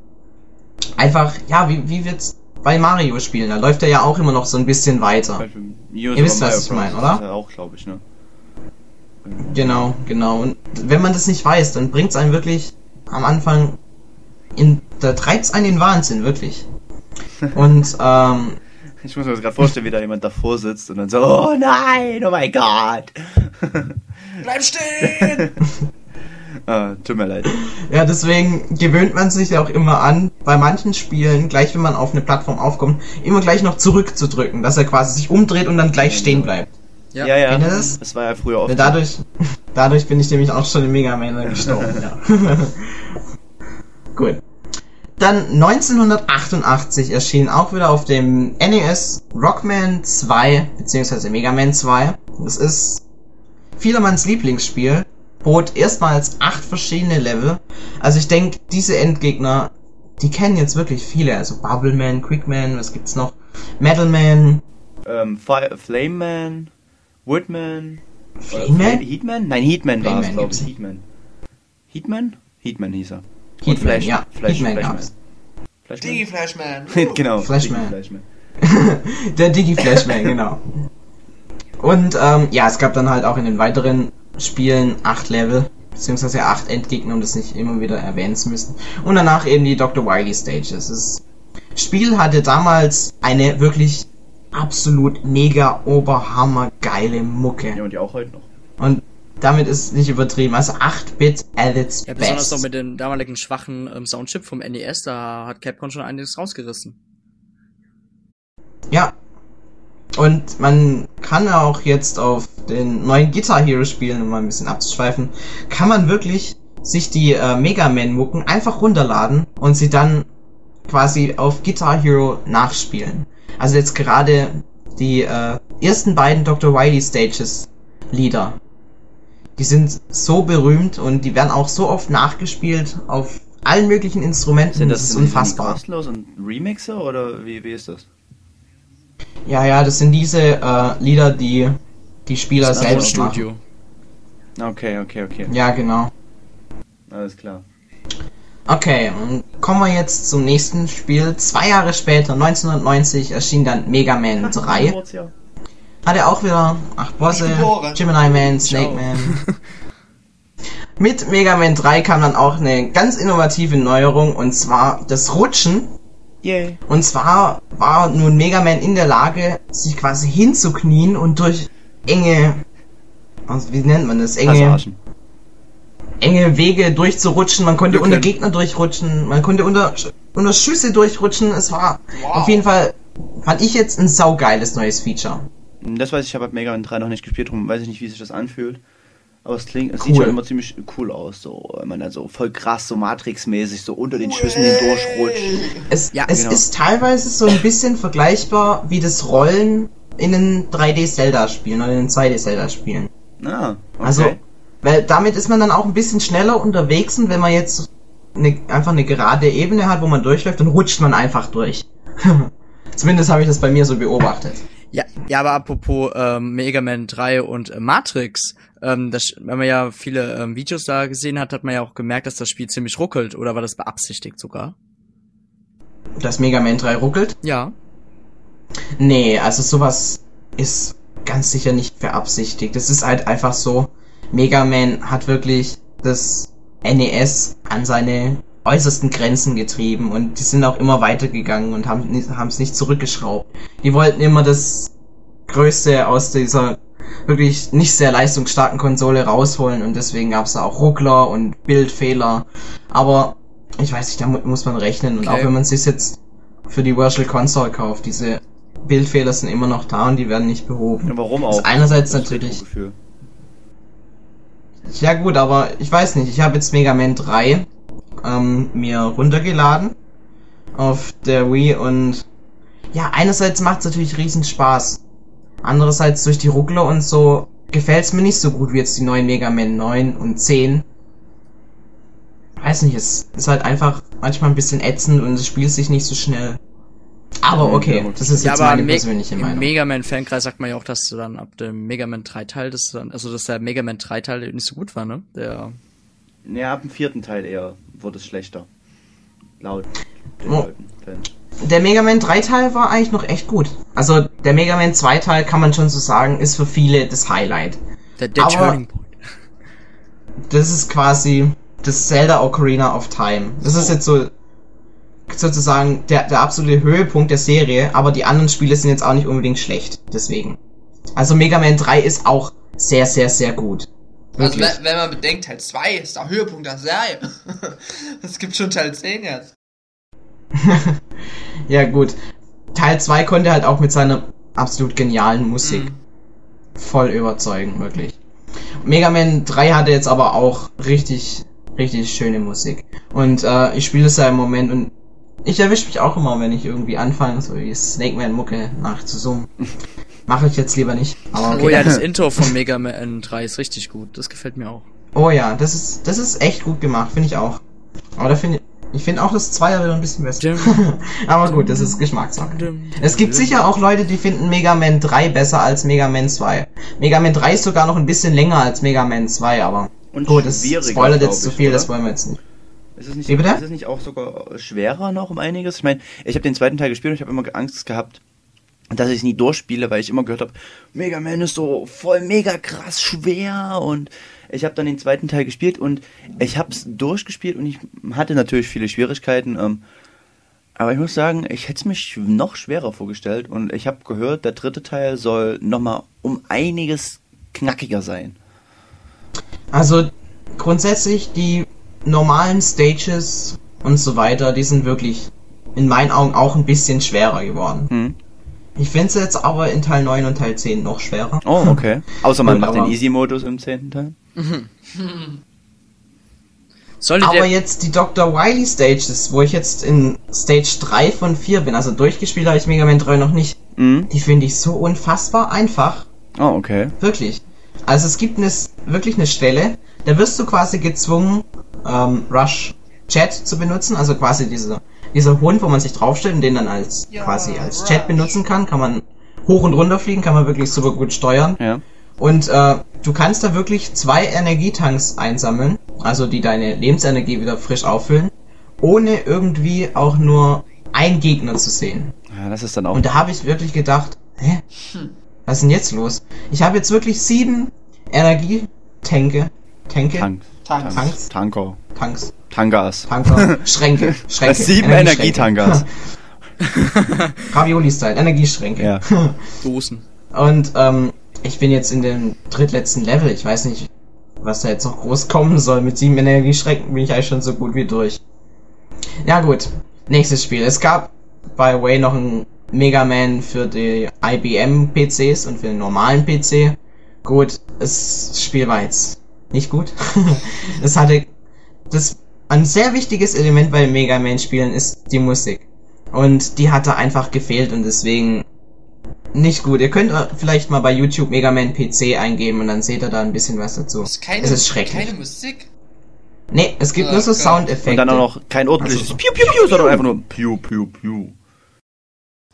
einfach, ja, wie, wie wird's bei Mario spielen? Da läuft er ja auch immer noch so ein bisschen weiter. Ihr wisst, was ich meine, oder? Auch, glaube ich, ne? Genau, genau. Und wenn man das nicht weiß, dann bringt's einen wirklich am Anfang in, da treibt's einen in den Wahnsinn, wirklich. Und ähm, Ich muss mir das gerade vorstellen, wie da jemand davor sitzt und dann so, oh nein, oh mein Gott. Bleib stehen! ah, tut mir leid. Ja, deswegen gewöhnt man sich auch immer an, bei manchen Spielen, gleich wenn man auf eine Plattform aufkommt, immer gleich noch zurückzudrücken, dass er quasi sich umdreht und dann gleich stehen bleibt. Ja. Ja, ja, Kennt ihr das? das war ja früher oft. Ja, dadurch, dadurch bin ich nämlich auch schon im Mega Man gestorben, ja. Gut. Dann 1988 erschien auch wieder auf dem NES Rockman 2, beziehungsweise Mega Man 2. Das ist vielermanns Lieblingsspiel. Bot erstmals acht verschiedene Level. Also ich denke, diese Endgegner, die kennen jetzt wirklich viele. Also Bubbleman, Quickman, was gibt's noch? Metalman, ähm, Fire, Flame Man, Woodman, Flame äh, Man? Heatman? Nein, Heatman war es, glaube ich. Heatman. Heatman? Heatman hieß er. Heatman, Flash, ja. Flash, Heatman Flashman. gab's. Flashman? Digi Flashman. genau, Flashman. Flashman. Der Digi Flashman, genau. Und ähm, ja, es gab dann halt auch in den weiteren Spielen acht Level, beziehungsweise acht Endgegner, um das nicht immer wieder erwähnen zu müssen. Und danach eben die Dr. Wily Stages. Das Spiel hatte damals eine wirklich absolut mega oberhammer geile Mucke. Ja, und ja auch heute noch. Und damit ist nicht übertrieben. Also 8-Bit at its Ja, besonders noch best. mit dem damaligen schwachen ähm, Soundchip vom NES, da hat Capcom schon einiges rausgerissen. Ja. Und man kann auch jetzt auf den neuen Guitar Hero spielen, um mal ein bisschen abzuschweifen, kann man wirklich sich die äh, Mega Man Mucken einfach runterladen und sie dann quasi auf Guitar Hero nachspielen. Also jetzt gerade die äh, ersten beiden Dr. Wily Stages Lieder. Die sind so berühmt und die werden auch so oft nachgespielt auf allen möglichen Instrumenten. Sind das, das ist sind die unfassbar. kostenlos und Remixer oder wie, wie ist das? Ja, ja, das sind diese äh, Lieder, die die Spieler Das selbst machen. Studio. Okay, okay, okay. Ja, genau. Alles klar. Okay, und kommen wir jetzt zum nächsten Spiel. Zwei Jahre später, 1990, erschien dann Mega Man 3. Hat er auch wieder acht Bosse. Gemini Man, Snake Ciao. Man. Mit Mega Man 3 kam dann auch eine ganz innovative Neuerung und zwar das Rutschen. Yay. Und zwar war nun Mega Man in der Lage, sich quasi hinzuknien und durch enge, also wie nennt man das, enge, Passagen. Enge Wege durchzurutschen. Man konnte Lücken. unter Gegner durchrutschen, man konnte unter, unter Schüsse durchrutschen. Es war auf jeden Fall, fand ich jetzt ein saugeiles neues Feature. Das weiß ich, ich habe Mega Man 3 noch nicht gespielt, darum weiß ich nicht, wie sich das anfühlt. Aber es klingt, es Cool. sieht schon immer ziemlich cool aus, so, wenn man dann so voll krass, so Matrix-mäßig, so unter den Schüssen hindurchrutscht. Es, Ja, es genau. ist teilweise so ein bisschen vergleichbar wie das Rollen in einem 3D-Zelda-Spielen oder in einem 2D-Zelda-Spielen. Ah, okay. Also, weil damit ist man dann auch ein bisschen schneller unterwegs und wenn man jetzt eine, einfach eine gerade Ebene hat, wo man durchläuft, dann rutscht man einfach durch. Zumindest habe ich das bei mir so beobachtet. Ja, ja, aber apropos ähm, Mega Man 3 und äh, Matrix, ähm, das, wenn man ja viele ähm, Videos da gesehen hat, hat man ja auch gemerkt, dass das Spiel ziemlich ruckelt. Oder war das beabsichtigt sogar? Das Mega Man 3 ruckelt? Ja. Nee, also sowas ist ganz sicher nicht beabsichtigt. Es ist halt einfach so, Mega Man hat wirklich das NES an seine äußersten Grenzen getrieben und die sind auch immer weitergegangen und haben es nicht zurückgeschraubt. Die wollten immer das Größte aus dieser wirklich nicht sehr leistungsstarken Konsole rausholen und deswegen gab es auch Ruckler und Bildfehler. Aber ich weiß nicht, da mu muss man rechnen und Okay. auch wenn man sich jetzt für die Virtual Console kauft, diese Bildfehler sind immer noch da und die werden nicht behoben. Ja, warum Das auch? ist einerseits Das natürlich. Ja gut, aber ich weiß nicht. Ich habe jetzt Mega Man 3 ähm, mir runtergeladen auf der Wii und ja, einerseits macht es natürlich riesen Spaß. Andererseits durch die Ruckler und so gefällt es mir nicht so gut wie jetzt die neuen Mega Man 9 und 10. Weiß nicht, es ist halt einfach manchmal ein bisschen ätzend und es spielt sich nicht so schnell. Aber Ja, okay, das ist ja, jetzt aber meine Me persönliche im Meinung. Mega Man Fankreis sagt man ja auch, dass du dann ab dem Mega Man 3 Teil, das dann, also dass der Mega Man 3 Teil nicht so gut war, ne? Der, Ja, ab dem vierten Teil eher wurde es schlechter. Laut den Oh. Leuten. Fans. Der Mega Man 3 Teil war eigentlich noch echt gut. Also der Mega Man 2 Teil kann man schon so sagen, ist für viele das Highlight. der, der Aber- Turning Point. Das ist quasi das Zelda Ocarina of Time. Das ist jetzt so sozusagen der, der absolute Höhepunkt der Serie, aber die anderen Spiele sind jetzt auch nicht unbedingt schlecht. Deswegen. Also Mega Man 3 ist auch sehr, sehr, sehr gut. Also Wirklich. wenn, wenn man bedenkt, Teil 2 ist der Höhepunkt der Serie. Es gibt schon Teil 10 jetzt. ja gut. Teil 2 konnte halt auch mit seiner absolut genialen Musik Mhm. voll überzeugen, wirklich. Mega Man 3 hatte jetzt aber auch richtig, richtig schöne Musik. Und äh, ich spiele es ja im Moment und ich erwische mich auch immer, wenn ich irgendwie anfange, so wie Snake Man Mucke nachzusummen. Mache ich jetzt lieber nicht. Aber okay. Oh ja, das Intro von Mega Man 3 ist richtig gut. Das gefällt mir auch. Oh ja, das ist, das ist echt gut gemacht, finde ich auch. Aber da finde ich, ich finde auch das Zweier wieder ein bisschen besser. Aber gut, das ist Geschmackssache. Es gibt sicher auch Leute, die finden Mega Man 3 besser als Mega Man 2. Mega Man 3 ist sogar noch ein bisschen länger als Mega Man 2, aber Und gut, das spoilert jetzt zu viel, oder? das wollen wir jetzt nicht. Ist es nicht, Wie bitte? ist es nicht auch sogar schwerer noch um einiges? Ich meine, ich habe den zweiten Teil gespielt und ich habe immer Angst gehabt, dass ich es nie durchspiele, weil ich immer gehört habe, Mega Man ist so voll mega krass schwer und ich habe dann den zweiten Teil gespielt und ich habe es durchgespielt und ich hatte natürlich viele Schwierigkeiten, ähm, aber ich muss sagen, ich hätte es mich noch schwerer vorgestellt und ich habe gehört, der dritte Teil soll nochmal um einiges knackiger sein. Also grundsätzlich die normalen Stages und so weiter, die sind wirklich in meinen Augen auch ein bisschen schwerer geworden. Hm? Ich finde es jetzt aber in Teil 9 und Teil 10 noch schwerer. Oh, okay. Außer man macht den Easy-Modus im zehnten Teil. Sollte Aber jetzt die Dr. Wily Stages, wo ich jetzt in Stage 3 von 4 bin, also durchgespielt habe ich Mega Man 3 noch nicht, Mhm. die finde ich so unfassbar einfach. Oh, okay. Wirklich. Also es gibt eine, wirklich eine Stelle, da wirst du quasi gezwungen, ähm, Rush Chat zu benutzen, also quasi dieser, dieser Hund, wo man sich draufstellt und den dann als quasi als Chat benutzen kann, kann man hoch und runter fliegen, kann man wirklich super gut steuern. Ja. Und äh, du kannst da wirklich zwei Energietanks einsammeln, also die deine Lebensenergie wieder frisch auffüllen, ohne irgendwie auch nur einen Gegner zu sehen. Ja, das ist dann auch. Und da habe ich wirklich gedacht, hä? Was ist denn jetzt los? Ich habe jetzt wirklich sieben Energietanke, Tanke, Tank. Tanks. Tanks, Tanker. Tanks, Tangas. Tanker, Schränke, Schränke. Das sieben. Energietangas. Ravioli-Style, Energieschränke. Ja. Dosen. Und ähm, ich bin jetzt in dem drittletzten Level. Ich weiß nicht, was da jetzt noch groß kommen soll. Mit sieben Energieschränken bin ich eigentlich schon so gut wie durch. Ja gut, nächstes Spiel. Es gab bei Way noch ein Mega Man für die IBM PCs und für den normalen PC. Gut, das Spiel war jetzt nicht gut. es hatte das ein sehr wichtiges Element bei Mega Man Spielen ist die Musik. Und die hatte einfach gefehlt und deswegen nicht gut. Ihr könnt vielleicht mal bei YouTube Mega Man PC eingeben und dann seht ihr da ein bisschen was dazu. Das ist keine, es ist schrecklich. keine Musik. Nee, es gibt Ah, nur so okay. Soundeffekte. Und dann auch noch kein ordentliches Also- Piu Piu Piu, sondern einfach nur Piu Piu Piu.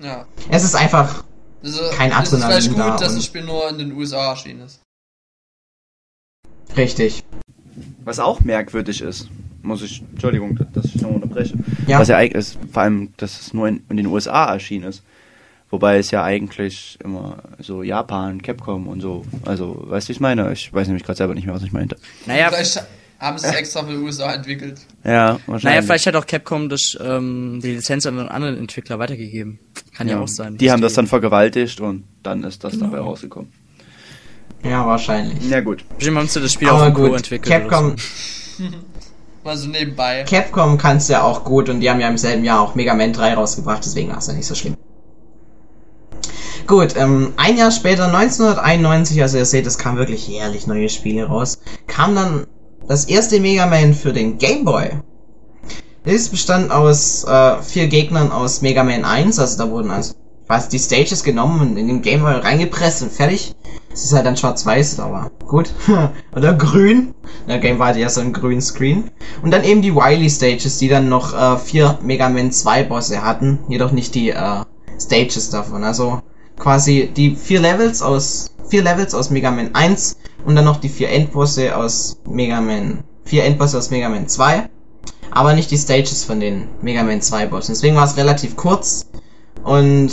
Ja. Es ist einfach, Also, Kein es ist vielleicht Adrenalin gut, da dass das Spiel nur in den USA erschienen ist. Richtig. Was auch merkwürdig ist, muss ich, Entschuldigung, dass ich noch unterbreche. Ja. Was ja eigentlich ist, vor allem, dass es nur in, in den USA erschienen ist. Wobei es ja eigentlich immer so Japan, Capcom und so, also, weißt du, wie ich meine? Ich weiß nämlich gerade selber nicht mehr, was ich meinte. Naja, Vielleicht haben sie es extra für die USA entwickelt. Ja, wahrscheinlich. naja, vielleicht hat auch Capcom das, ähm, die Lizenz an einen anderen Entwickler weitergegeben. Kann ja, Ja, auch sein. Die haben das dann vergewaltigt und dann ist das Genau. dabei rausgekommen. Ja, wahrscheinlich. Ja, gut. Bestimmt haben sie das Spiel Aber Co gut, entwickelt. Capcom. Mal so nebenbei. Capcom kann's ja auch gut und die haben ja im selben Jahr auch Mega Man 3 rausgebracht, deswegen war es ja nicht so schlimm. Gut, ähm, ein Jahr später, 1991, also ihr seht, es kam wirklich jährlich neue Spiele raus, kam dann das erste Mega Man für den Game Boy. Dieses bestand aus äh, vier Gegnern aus Mega Man 1, also da wurden also was die Stages genommen und in den Game Boy reingepresst und fertig. Es ist halt dann schwarz-weiß, aber gut. Oder grün. Der Game Boy hatte ja so einen grünen Screen. Und dann eben die Wily Stages, die dann noch äh, vier Mega Man 2 Bosse hatten, jedoch nicht die äh, Stages davon. Also quasi die vier Levels aus vier Levels aus Mega Man 1 und dann noch die vier Endbosse aus Mega Man vier Endbosse aus Mega Man 2, aber nicht die Stages von den Mega Man 2 Bossen. Deswegen war es relativ kurz und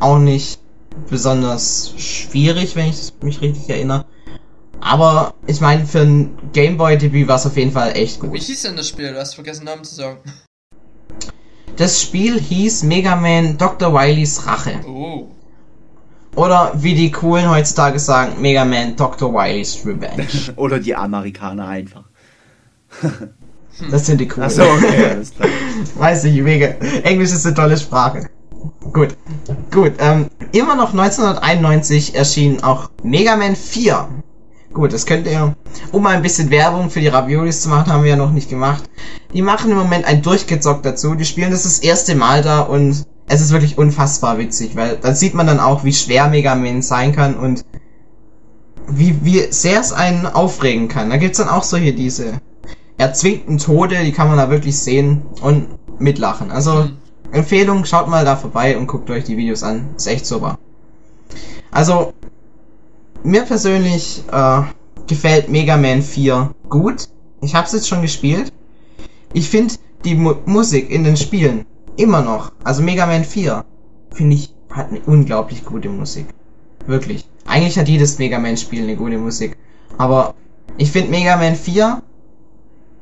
auch nicht besonders schwierig, wenn ich mich richtig erinnere. Aber ich meine, für ein Gameboy-Debüt war es auf jeden Fall echt Wie gut. hieß denn das Spiel? Du hast vergessen, Namen zu sagen. Das Spiel hieß Mega Man Dr. Wiley's Rache. Oh. Oder wie die coolen heutzutage sagen, Mega Man Dr. Wiley's Revenge. Oder die Amerikaner einfach. Das sind die coolen. Achso, okay, alles klar. Weiß ich, mega. Englisch ist eine tolle Sprache. Gut. Gut, ähm, immer noch 1991 erschien auch Mega Man 4. Gut, das könnt ihr, um mal ein bisschen Werbung für die Raviolis zu machen, haben wir ja noch nicht gemacht. Die machen im Moment ein Durchgezockt dazu. Die spielen das das erste Mal da und es ist wirklich unfassbar witzig, weil dann sieht man dann auch, wie schwer Mega Man sein kann und wie, wie sehr es einen aufregen kann. Da gibt's dann auch solche diese erzwingten Tode, die kann man da wirklich sehen und mitlachen. Also Empfehlung, schaut mal da vorbei und guckt euch die Videos an. Ist echt super. Also, mir persönlich äh, gefällt Mega Man 4 gut. Ich habe es jetzt schon gespielt. Ich finde die Mu Musik in den Spielen immer noch, also Mega Man 4, finde ich, hat eine unglaublich gute Musik. Wirklich. Eigentlich hat jedes Mega Man Spiel eine gute Musik. Aber ich finde Mega Man 4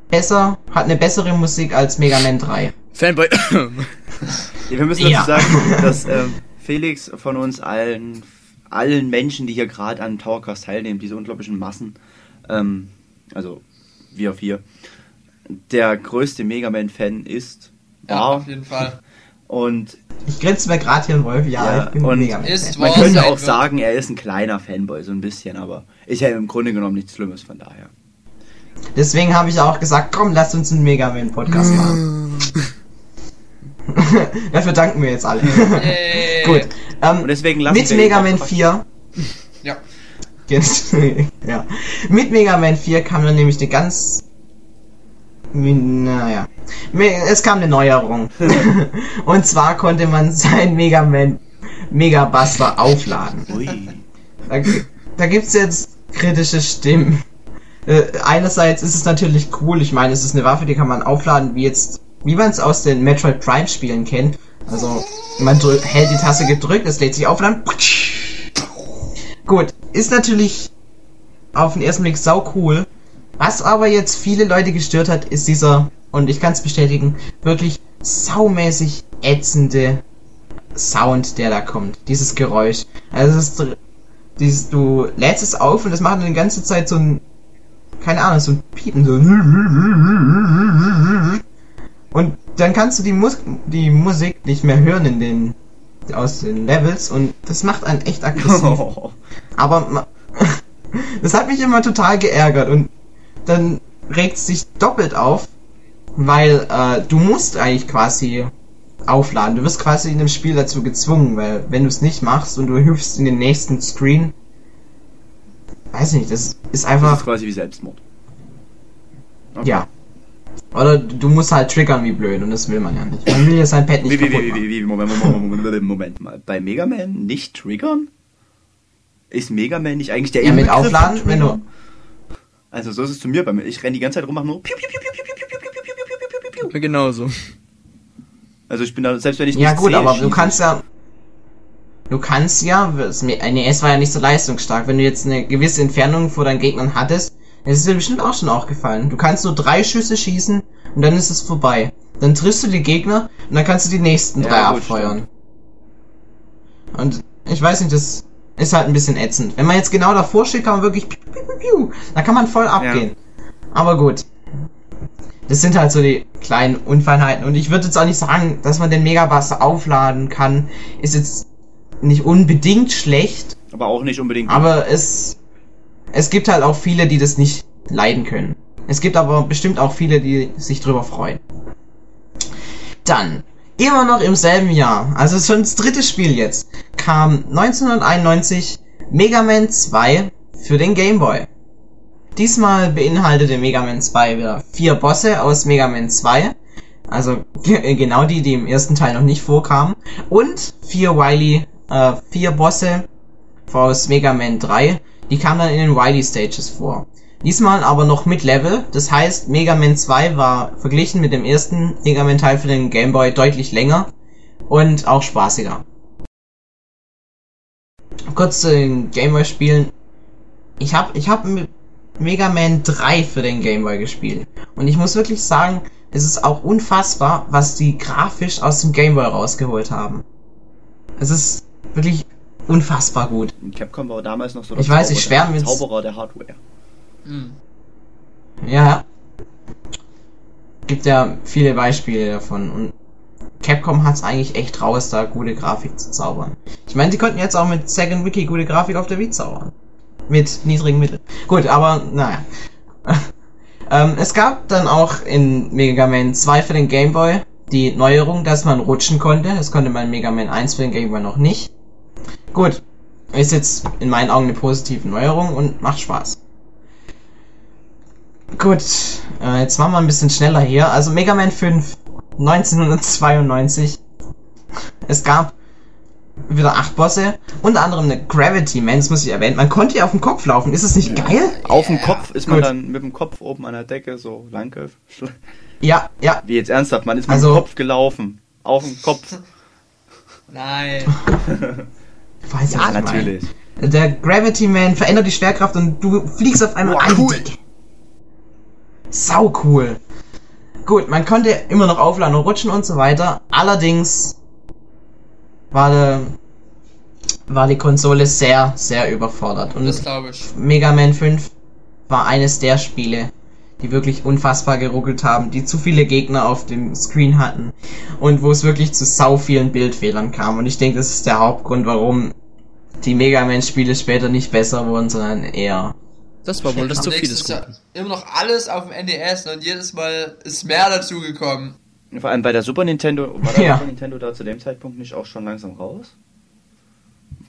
besser, hat eine bessere Musik als Mega Man 3. Fanboy. Wir müssen Ja. dazu sagen, dass ähm, Felix von uns allen, allen Menschen, die hier gerade an Towercast teilnehmen, diese unglaublichen Massen, ähm, also wir vier, der größte Mega Man-Fan ist. Ja, war. auf jeden Fall. Und Ich grinse mir gerade hier einen Wolf. Ja, Ja, ich bin und mega ist Man könnte auch sagen, er ist ein kleiner Fanboy, so ein bisschen, aber ist ja im Grunde genommen nichts Schlimmes von daher. Deswegen habe ich auch gesagt, komm, lass uns einen Mega Man Podcast machen. Dafür danken wir jetzt alle. Yay. Gut. Ähm, Und deswegen lassen mit Mega Man quatschen. 4 Ja. Jetzt, ja. Mit Mega Man 4 kam dann nämlich eine ganz. Naja. Es kam eine Neuerung. Und zwar konnte man sein Mega Man Mega Buster aufladen. Ui. Da, da gibt's jetzt kritische Stimmen. Äh, einerseits ist es natürlich cool, ich meine, es ist eine Waffe, die kann man aufladen, wie jetzt, wie man es aus den Metroid Prime Spielen kennt. Also, man hält die Taste gedrückt, es lädt sich auf und dann. Gut, ist natürlich auf den ersten Blick sau cool. Was aber jetzt viele Leute gestört hat, ist dieser, und ich kann es bestätigen, wirklich saumäßig ätzende Sound, der da kommt. Dieses Geräusch. Also es ist dieses, du lädst es auf und das macht dann die ganze Zeit so ein, keine Ahnung, so ein Piepen, so. Und dann kannst du die, Mus die Musik nicht mehr hören in den, aus den Levels und das macht einen echt aggressiv. Aber ma- das hat mich immer total geärgert und dann regt es sich doppelt auf, weil äh, du musst eigentlich quasi aufladen. Du wirst quasi in dem Spiel dazu gezwungen, weil wenn du es nicht machst und du hüpfst in den nächsten Screen, weiß nicht, das ist Das einfach ist quasi wie Selbstmord. Okay. ja. Oder du musst halt triggern wie blöd und das will man ja nicht. Man will ja sein Pad nicht wie, wie, wie, wie, Moment, Moment, Moment, Moment mal. Bei Mega Man nicht triggern? Ist Mega Man nicht eigentlich der Ja, mit Aufladen, wenn du... Also so ist es zu mir bei mir. Ich renne die ganze Zeit rum, mache nur... Genau so. Also ich bin da, selbst wenn ich Ja gut, aber du kannst ja... Du kannst ja, eine S war ja nicht so leistungsstark, wenn du jetzt eine gewisse Entfernung vor deinen Gegnern hattest, das ist dir bestimmt auch schon aufgefallen. Du kannst nur drei Schüsse schießen und dann ist es vorbei. Dann triffst du die Gegner und dann kannst du die nächsten Ja, drei gut, abfeuern. Und ich weiß nicht, das ist halt ein bisschen ätzend. Wenn man jetzt genau davor steht, kann man wirklich piu, piu, piu, da kann man voll abgehen. Aber gut. Das sind halt so die kleinen Unfeinheiten. Und ich würde jetzt auch nicht sagen, dass man den Megabuster aufladen kann. Ist jetzt nicht unbedingt schlecht, Aber auch nicht unbedingt. aber es, es gibt halt auch viele, die das nicht leiden können. Es gibt aber bestimmt auch viele, die sich drüber freuen. Dann, immer noch im selben Jahr, also schon das dritte Spiel jetzt, kam 1991 Mega Man 2 für den Game Boy. Diesmal beinhaltete Mega Man 2 wieder vier Bosse aus Mega Man 2. Also ge- genau die, die im ersten Teil noch nicht vorkamen. Und vier Wily, äh, vier Bosse aus Mega Man 3. Die kamen dann in den Wily Stages vor. Diesmal aber noch mit Level. Das heißt, Mega Man 2 war verglichen mit dem ersten Mega Man Teil für den Game Boy deutlich länger und auch spaßiger. Kurz zu den Game Boy Spielen. Ich hab, ich hab Mega Man 3 für den Game Boy gespielt. Und ich muss wirklich sagen, es ist auch unfassbar, was die grafisch aus dem Game Boy rausgeholt haben. Es ist wirklich unfassbar gut. Capcom war damals noch so der Ich weiß, ich Zauberer- schwärme jetzt- Zauberer der Hardware. Hm. Ja. Gibt ja viele Beispiele davon. Und Capcom hat's eigentlich echt raus, da gute Grafik zu zaubern. Ich meine, sie konnten jetzt auch mit Second Wiki gute Grafik auf der Wii zaubern. Mit niedrigen Mitteln. Gut, aber naja. ähm, es gab dann auch in Mega Man 2 für den Game Boy die Neuerung, dass man rutschen konnte. Das konnte man in Mega Man 1 für den Game Boy noch nicht. Gut. Ist jetzt in meinen Augen eine positive Neuerung und macht Spaß. Gut, äh, jetzt machen wir ein bisschen schneller hier. Also Mega Man 5, 1992. Es gab wieder acht Bosse, unter anderem eine Gravity Man, das muss ich erwähnen. Man konnte ja auf dem Kopf laufen, ist es nicht geil? Auf dem Kopf ist man Gut. dann mit dem Kopf oben an der Decke so lang. ge- Ja, ja. Wie jetzt ernsthaft, man ist mit Also- dem Kopf gelaufen. Auf dem Kopf. Nein. Weiß Ja, natürlich. Der Gravity Man verändert die Schwerkraft und du fliegst auf einmal Boah, an cool. Sau cool. Gut, man konnte immer noch aufladen und rutschen und so weiter. Allerdings war, der, war die Konsole sehr, sehr überfordert. Und Das glaube ich. Mega Man 5 war eines der Spiele, die wirklich unfassbar geruckelt haben, die zu viele Gegner auf dem Screen hatten und wo es wirklich zu sau vielen Bildfehlern kam. Und ich denke, das ist der Hauptgrund, warum die Mega Man-Spiele später nicht besser wurden, sondern eher. Das war wohl das zu vieles gut. immer noch alles auf dem NDS und jedes Mal ist mehr dazugekommen. Vor allem bei der Super Nintendo, war der Ja. Super Nintendo da zu dem Zeitpunkt nicht auch schon langsam raus?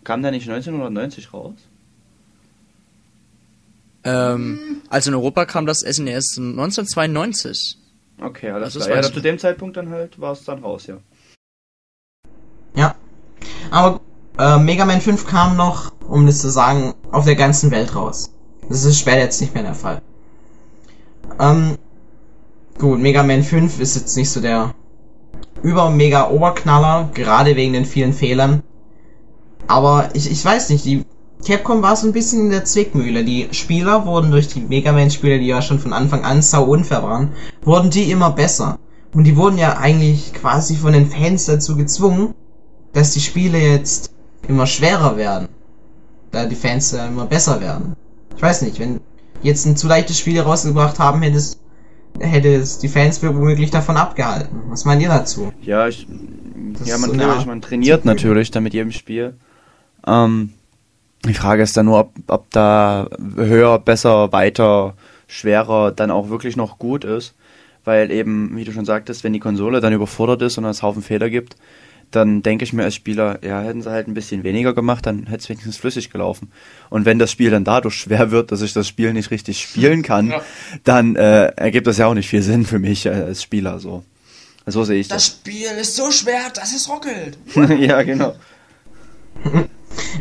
Kam der nicht 1990 raus? Ähm, also in Europa kam das SNES 1992. Okay, alles Also das klar. Ja, zu dem Zeitpunkt dann halt war es dann raus, ja. Ja. Aber äh, Mega Man 5 kam noch, um das zu sagen, auf der ganzen Welt raus. Das ist später jetzt nicht mehr der Fall. Ähm, gut, Mega Man 5 ist jetzt nicht so der über-mega Oberknaller, gerade wegen den vielen Fehlern. Aber ich, ich weiß nicht, die Capcom war so ein bisschen in der Zwickmühle. Die Spieler wurden durch die Mega Man-Spiele, die ja schon von Anfang an sau unfair waren, wurden die immer besser. Und die wurden ja eigentlich quasi von den Fans dazu gezwungen, dass die Spiele jetzt immer schwerer werden. Da die Fans ja immer besser werden. Ich weiß nicht, wenn jetzt ein zu leichtes Spiel rausgebracht haben, hätte es, hätte es die Fans womöglich davon abgehalten. Was meint ihr dazu? Ja, ich, Das ja, man, so man trainiert natürlich da mit jedem Spiel. Ähm, die Frage ist dann nur, ob, ob da höher, besser, weiter, schwerer dann auch wirklich noch gut ist. Weil eben, wie du schon sagtest, wenn die Konsole dann überfordert ist und es Haufen Fehler gibt, dann denke ich mir als Spieler, ja, hätten sie halt ein bisschen weniger gemacht, dann hätte es wenigstens flüssig gelaufen. Und wenn das Spiel dann dadurch schwer wird, dass ich das Spiel nicht richtig spielen kann, Ja. dann äh, ergibt das ja auch nicht viel Sinn für mich äh, als Spieler so. So sehe ich Das das. Spiel ist so schwer, dass es ruckelt. ja, genau.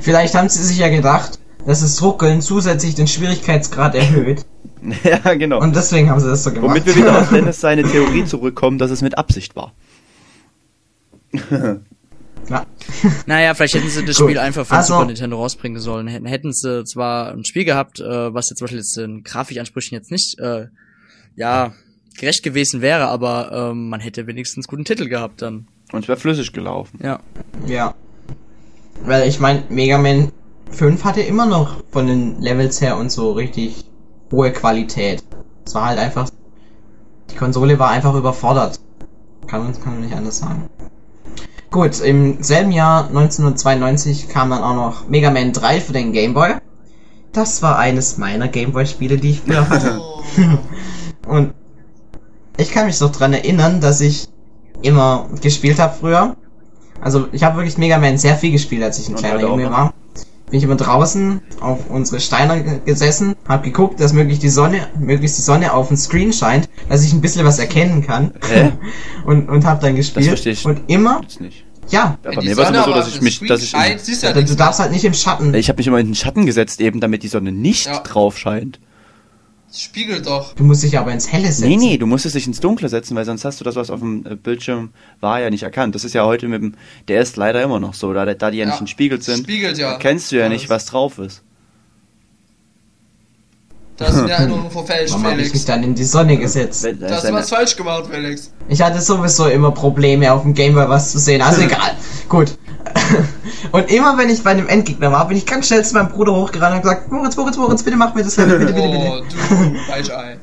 Vielleicht haben sie sich ja gedacht, dass das Ruckeln zusätzlich den Schwierigkeitsgrad erhöht. Ja, genau. Und deswegen haben sie das so gemacht. Womit wir wieder auf Dennis seine Theorie zurückkommen, dass es mit Absicht war. ja. Naja, vielleicht hätten sie das Gut. Spiel einfach von Also- Super Nintendo rausbringen sollen. Hätten, hätten sie zwar ein Spiel gehabt, äh, was jetzt zum Beispiel jetzt den Grafikansprüchen jetzt nicht, äh, ja, gerecht gewesen wäre, aber ähm, man hätte wenigstens guten Titel gehabt dann. Und es wäre flüssig gelaufen. Ja. Ja. Weil ich meine, Mega Man 5 hatte immer noch von den Levels her und so richtig hohe Qualität. Es war halt einfach. Die Konsole war einfach überfordert. Kann man, kann man nicht anders sagen. Gut, im selben Jahr 1992 kam dann auch noch Mega Man 3 für den Game Boy. Das war eines meiner Game Boy Spiele, die ich früher hatte. Und ich kann mich noch dran erinnern, dass ich immer gespielt habe früher. Also ich habe wirklich Mega Man sehr viel gespielt, als ich ein Und kleiner Junge noch? war. Bin ich immer draußen auf unsere Steine ge- gesessen, habe geguckt, dass möglichst die Sonne, möglichst die Sonne auf den Screen scheint, dass ich ein bisschen was erkennen kann. Hä? und und habe dann gespielt. verstehe ich. Und immer, Jetzt nicht. ja, Ja, bei mir war es immer so, dass ich mich, dass ich, scheint, ja du darfst halt nicht im Schatten. ich habe mich immer in den Schatten gesetzt, eben damit die Sonne nicht Ja. drauf scheint. Das spiegelt doch. Du musst dich aber ins Helle setzen. Nee, nee, du musstest dich ins Dunkle setzen, weil sonst hast du das, was auf dem äh, Bildschirm war, ja nicht erkannt. Das ist ja heute mit dem DS leider immer noch so, da, da die ja, nicht entspiegelt sind. Spiegelt ja. Erkennst du ja Alles. nicht, was drauf ist. Da sind Erinnerungen verfälscht, Warum habe ich mich Felix. dann in die Sonne gesetzt? Wenn- Da hast du was falsch gemacht, Felix. Ich hatte sowieso immer Probleme auf dem Gameboy was zu sehen. Also egal. Gut. Und immer wenn ich bei einem Endgegner war, bin ich ganz schnell zu meinem Bruder hochgerannt und gesagt, Moritz, Moritz, Moritz, bitte mach mir das Level, bitte, bitte, Oh, bitte. du Weichei.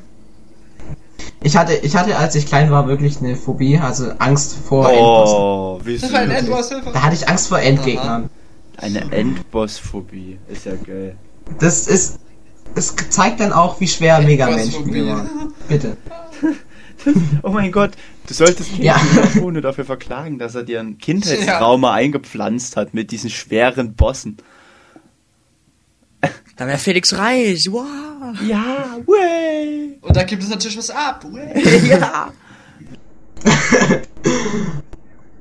Ich hatte, ich hatte, als ich klein war, wirklich eine Phobie, also Angst vor Endbossen. Oh, wie Hilfe, ein süß. Endboss, Hilfe. Da hatte ich Angst vor Endgegnern. Eine Endbossphobie. Ist ja geil. Das ist, es zeigt dann auch, wie schwer Mega Man Spiele waren. Bitte. Oh mein Gott, du solltest Ja. Ohne dafür verklagen, dass er dir ein Kindheitstrauma eingepflanzt hat mit diesen schweren Bossen. Dann wäre Felix reich. Wow. Ja, way. Und da gibt es natürlich was ab. Way. ja.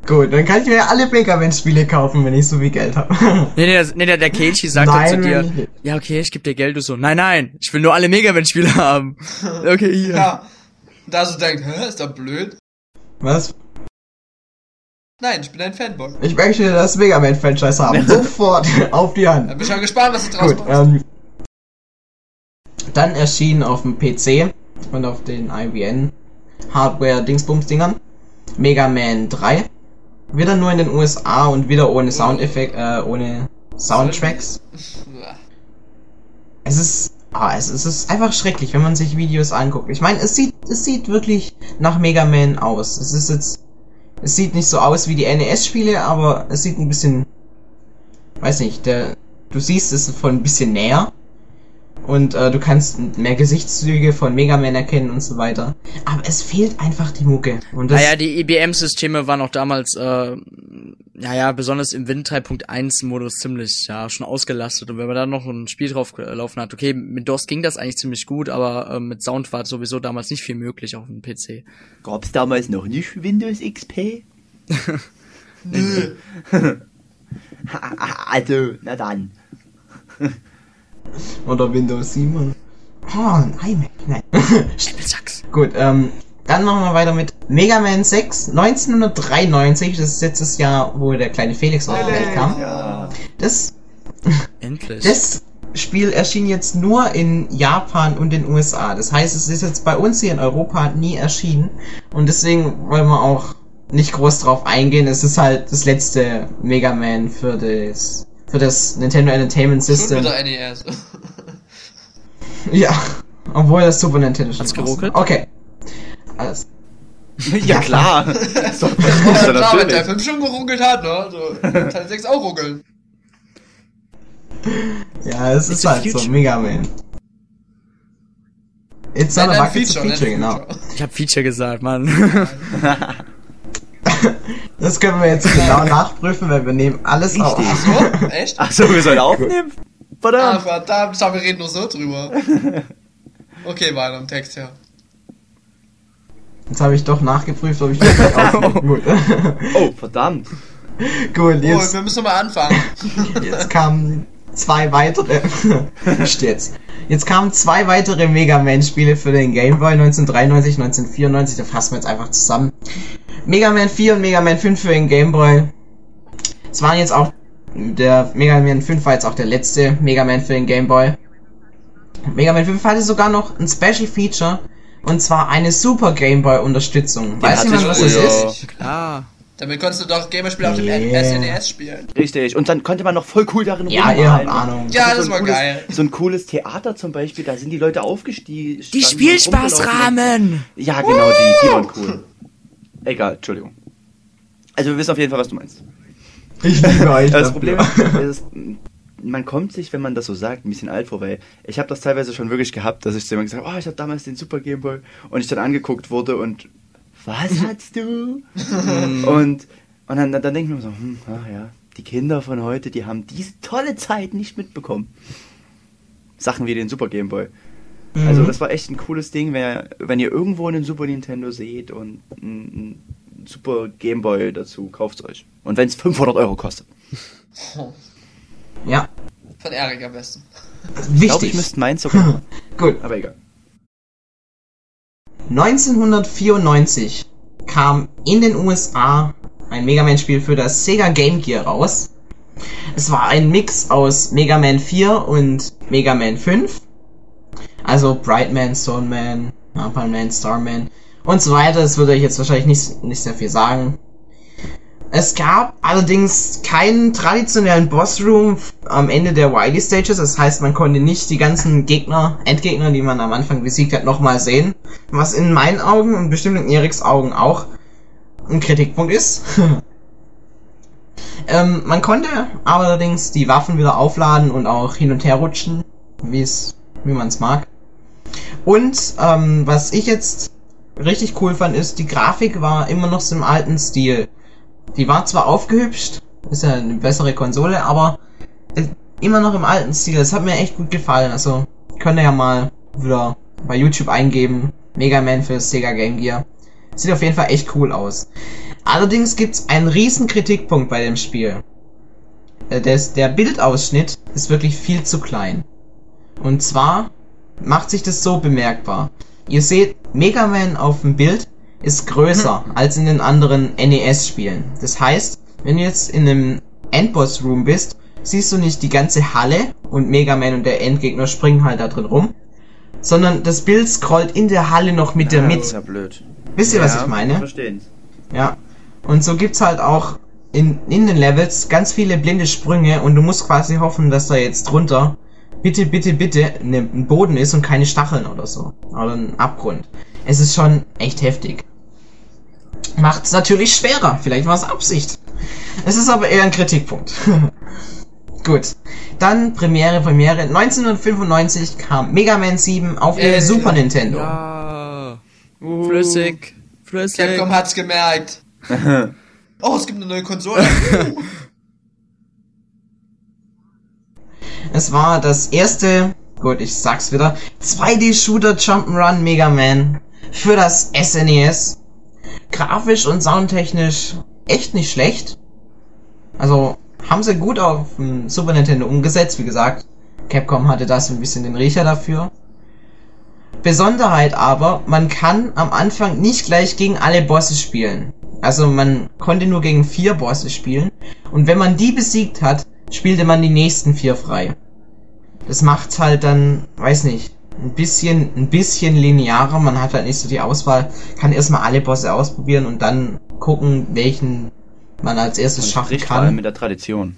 Gut, dann kann ich mir alle Mega Man Spiele kaufen, wenn ich so viel Geld habe. Nee, nee, nee, der, der Keiichi sagt Nein, dann zu dir, ja, okay, ich geb dir Geld, du so, nein, nein, ich will nur alle Mega Man Spiele haben. Okay, hier. Ja. Da so denkt, hä, ist das blöd? Was? Nein, ich bin ein Fanboy. Ich möchte das Mega Man Franchise haben. Sofort auf die Da Hand. bin ich mal gespannt, was du draus Gut, ähm, dann erschien auf dem PC und auf den IBN Hardware Dingsbums Dingern Mega Man 3. Wieder nur in den USA und wieder ohne Soundeffekt, äh, ohne Soundtracks. Es ist Ah, es, es ist einfach schrecklich, wenn man sich Videos anguckt. Ich meine, es sieht, es sieht wirklich nach Mega Man aus. Es ist jetzt, es sieht nicht so aus wie die NES-Spiele, aber es sieht ein bisschen, weiß nicht, der, du siehst es von ein bisschen näher. Und äh, du kannst mehr Gesichtszüge von Mega Man erkennen und so weiter. Aber es fehlt einfach die Mucke. Und das, Naja, die IBM-Systeme waren auch damals, äh, ja, ja, besonders im Win 3.1-Modus ziemlich, ja, schon ausgelastet. Und wenn man da noch ein Spiel drauf laufen hat, okay, mit DOS ging das eigentlich ziemlich gut, aber äh, mit Sound war sowieso damals nicht viel möglich auf dem PC. Gab's damals noch nicht Windows XP? Nö. also, na dann. oder Windows 7. Oh, ein iMac. Nein. Spielzacks. Gut, ähm, dann machen wir weiter mit Mega Man 6, 1993. Das ist jetzt das Jahr, wo der kleine Felix auf die Welt kam. Ja. Das, Endlich. das Spiel erschien jetzt nur in Japan und den USA. Das heißt, es ist jetzt bei uns hier in Europa nie erschienen. Und deswegen wollen wir auch nicht groß drauf eingehen. Es ist halt das letzte Mega Man für das, für das Nintendo Entertainment Schon System. wieder NES. Ja, obwohl das Super Nintendo schon Hat's geruckelt? Okay. Alles. ja klar. so, Ja, klar, wenn der. Film schon geruckelt hat, ne? So, Teil 6 auch ruckeln. Ja, es ist a halt so. Mega Man. It's not a a Feature, feature, genau. Feature. Ich hab Feature gesagt, Mann. Das können wir jetzt genau nachprüfen, weil wir nehmen alles auf. Richtig. So? Echt? Ach so, wir sollen aufnehmen? Ah, Verdammt. verdammt, ich dachte, wir reden nur so drüber. Okay, weiter im Text, ja. Jetzt habe ich doch nachgeprüft, ob ich das gleich aufnehme. Gut. Oh, verdammt. Gut, Oh, jetzt, wir müssen mal anfangen. jetzt kamen zwei weitere. Steht's. Jetzt kamen zwei weitere Mega Man Spiele für den Game Boy 1993, 1994. Da fassen wir jetzt einfach zusammen. Mega Man 4 und Mega Man 5 für den Game Boy. Es waren jetzt auch der Mega Man 5 war jetzt auch der letzte Mega Man für den Game Boy. Mega Man 5 hatte sogar noch ein Special Feature und zwar eine Super Game Boy Unterstützung. Weiß hatte jemand, was das ja. ist? Klar. Damit konntest du doch Gamerspiele auf dem Yeah. SNES spielen. Richtig. Und dann konnte man noch voll cool darin Ja, rumreiten. ihr habt Ahnung. Ja, So das ein war cooles, geil. So ein cooles Theater zum Beispiel, da sind die Leute aufgestiegen. Die Spielspaßrahmen! Ja, genau, die, die waren cool. Egal, Entschuldigung. Also wir wissen auf jeden Fall, was du meinst. Ich liebe euch. Das. Problem ist, man kommt sich, wenn man das so sagt, ein bisschen alt vor, weil ich habe das teilweise schon wirklich gehabt, dass ich zu jemandem gesagt habe, oh, ich habe damals den Super Game Boy und ich dann angeguckt wurde und was hast du? und und dann, dann, dann denke ich mir so, hm, ach ja, die Kinder von heute, die haben diese tolle Zeit nicht mitbekommen. Sachen wie den Super Game Boy. Also das war echt ein cooles Ding, wenn, wenn ihr irgendwo einen Super Nintendo seht und einen Super Game Boy dazu, kauft's euch. Und wenn es 500 Euro kostet. Ja, Von Erik am besten. Ich glaube, ich wichtig. müsste meins sogar. Gut. Aber egal. 1994 kam in den USA ein Mega Man Spiel für das Sega Game Gear raus. Es war ein Mix aus Mega Man 4 und Mega Man 5. Also Brightman, Stoneman, Man, Starman und so weiter. Das würde ich jetzt wahrscheinlich nicht, nicht sehr viel sagen. Es gab allerdings keinen traditionellen Bossroom am Ende der Wily Stages. Das heißt, man konnte nicht die ganzen Gegner, Endgegner, die man am Anfang besiegt hat, nochmal sehen. Was in meinen Augen und bestimmt in Eriks Augen auch ein Kritikpunkt ist. ähm, man konnte allerdings die Waffen wieder aufladen und auch hin und her rutschen, wie es, wie man es mag. Und ähm, was ich jetzt richtig cool fand, ist, die Grafik war immer noch so im alten Stil. Die war zwar aufgehübscht, ist ja eine bessere Konsole, aber äh, immer noch im alten Stil. Das hat mir echt gut gefallen. Also könnt ihr ja mal wieder bei YouTube eingeben. Mega Man für Sega Game Gear. Sieht auf jeden Fall echt cool aus. Allerdings gibt's einen riesen Kritikpunkt bei dem Spiel. Äh, des, der Bildausschnitt ist wirklich viel zu klein. Und zwar macht sich das so bemerkbar. Ihr seht, Mega Man auf dem Bild ist größer als in den anderen NES-Spielen. Das heißt, wenn du jetzt in einem Endboss-Room bist, siehst du nicht die ganze Halle und Mega Man und der Endgegner springen halt da drin rum, sondern das Bild scrollt in der Halle noch mit dir Das mit. ist ja blöd. Wisst ihr, was ich meine? Verstehen. Ja. Und so gibt's halt auch in, in den Levels ganz viele blinde Sprünge und du musst quasi hoffen, dass da jetzt drunter bitte, bitte, bitte ne, ein Boden ist und keine Stacheln oder so. Oder ein Abgrund. Es ist schon echt heftig. Macht es natürlich schwerer. Vielleicht war es Absicht. Es ist aber eher ein Kritikpunkt. Gut. Dann Premiere, Premiere. 1995 kam Mega Man 7 auf der Äh, Super Nintendo. Ja. Flüssig. Flüssig. Capcom hat's gemerkt. oh, es gibt eine neue Konsole. Es war das erste, gut, ich sag's wieder, 2D-Shooter Jump'n'Run Mega Man für das SNES. Grafisch und soundtechnisch echt nicht schlecht. Also haben sie gut auf dem Super Nintendo umgesetzt, wie gesagt. Capcom hatte das ein bisschen den Riecher dafür. Besonderheit aber, man kann am Anfang nicht gleich gegen alle Bosse spielen. Also man konnte nur gegen vier Bosse spielen. Und wenn man die besiegt hat, spielte man die nächsten vier frei. Das macht's halt dann, weiß nicht, ein bisschen, ein bisschen linearer. Man hat halt nicht so die Auswahl. Kann erstmal alle Bosse ausprobieren und dann gucken, welchen man als erstes schaffen spricht vor allem kann. mit der Tradition.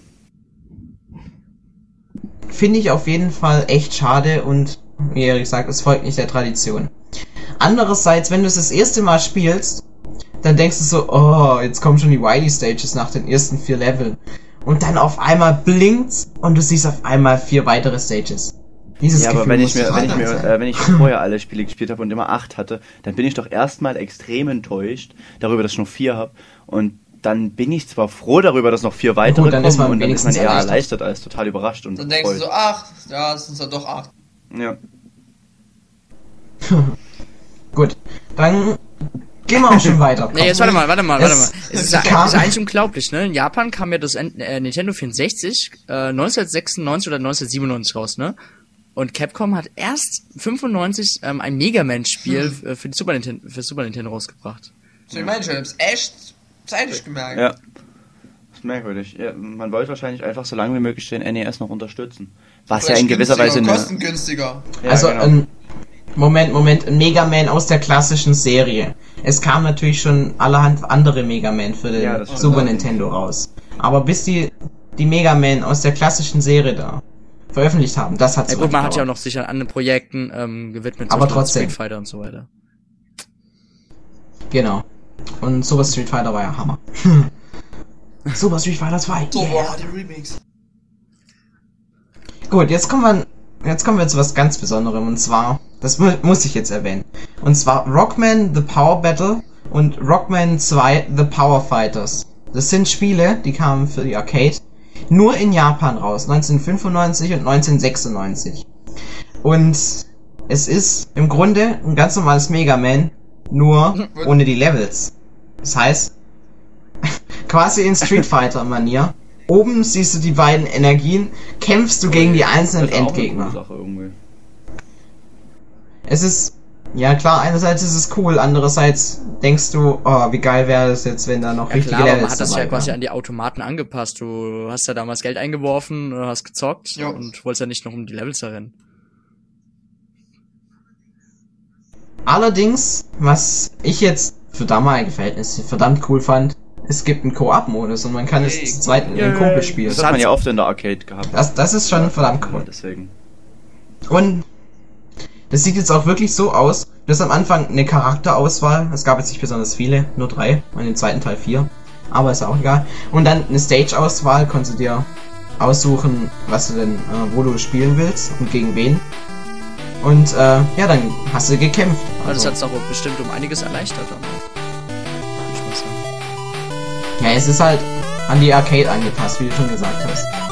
Finde ich auf jeden Fall echt schade und wie Erik gesagt, es folgt nicht der Tradition. Andererseits, wenn du es das erste Mal spielst, dann denkst du so, oh, jetzt kommen schon die Wily Stages nach den ersten vier Leveln. Und dann auf einmal blinkt's und du siehst auf einmal vier weitere Stages. Dieses Ja, aber wenn ich mir, wenn ich mir, äh, wenn ich vorher alle Spiele gespielt habe und immer acht hatte, dann bin ich doch erstmal extrem enttäuscht darüber, dass ich noch vier habe. Und dann bin ich zwar froh darüber, dass noch vier weitere Gut, dann kommen ist man und dann ist man eher erleichtert. erleichtert als total überrascht und Dann denkst du voll. so, ach, ja, es sind ja doch acht. Ja. Gut, dann gehen wir auch schon weiter. Nee, jetzt warte mal, warte mal, warte mal. Es es ist, ja- kam- ist eigentlich unglaublich, ne? In Japan kam ja das äh, Nintendo 64 äh, 1996 oder 1997 raus, ne? Und Capcom hat erst 95 ähm, ein Mega Man Spiel Hm. für die Super Nintendo für Super Nintendo rausgebracht. So, ich meine schon, ich hab's echt zeitig gemerkt. Ja. Das ist merkwürdig. Ja, man wollte wahrscheinlich einfach so lange wie möglich den NES noch unterstützen. Was ja Vielleicht in gewisser Weise kostengünstiger. Ja, also genau. ein Moment, Moment, ein Mega Man aus der klassischen Serie. Es kam natürlich schon allerhand andere Mega Man für den Ja. Super Nintendo raus. Aber bis die die Mega Man aus der klassischen Serie da veröffentlicht haben, das hat Ja, gut, man hat ja auch noch sich an anderen Projekten ähm, gewidmet, Aber trotzdem. Street Fighter und so weiter. Genau. Und Super Street Fighter war ja Hammer. Super Street Fighter 2. So, yeah. boah, der Remix. Gut, jetzt kommen wir jetzt kommen wir zu was ganz Besonderem und zwar, das mu muss ich jetzt erwähnen. Und zwar Rockman The Power Battle und Rockman 2 The Power Fighters. Das sind Spiele, die kamen für die Arcade nur in Japan raus, 1995 und 1996. Und es ist im Grunde ein ganz normales Mega Man, nur ohne die Levels. Das heißt, quasi in Street Fighter Manier. Oben siehst du die beiden Energien, kämpfst du gegen die einzelnen Endgegner. Es ist, ja klar, einerseits ist es cool, andererseits denkst du, oh, wie geil wäre es jetzt, wenn da noch Ja richtige klar, aber man Levels hat das ja quasi an die Automaten angepasst. Du hast ja damals Geld eingeworfen, äh, hast gezockt Jo. und wolltest ja nicht noch um die Levels rennen. Allerdings, was ich jetzt für damalige Verhältnisse verdammt cool fand, es gibt einen Koop-Modus und man kann Hey, es zu zweit mit einem. Kumpel spielen. Das hat man ja oft in der Arcade gehabt. Das, das ist schon verdammt Ja, cool. deswegen. Und das sieht jetzt auch wirklich so aus. Du hast am Anfang eine Charakterauswahl. Es gab jetzt nicht besonders viele, nur drei. Und im zweiten Teil vier. Aber ist auch egal. Und dann eine Stage-Auswahl. Konntest du dir aussuchen, was du denn, äh, wo du spielen willst und gegen wen. Und äh, ja, dann hast du gekämpft. Aber das Also, hat's auch bestimmt um einiges erleichtert ja, es ist halt an die Arcade angepasst, wie du schon gesagt hast.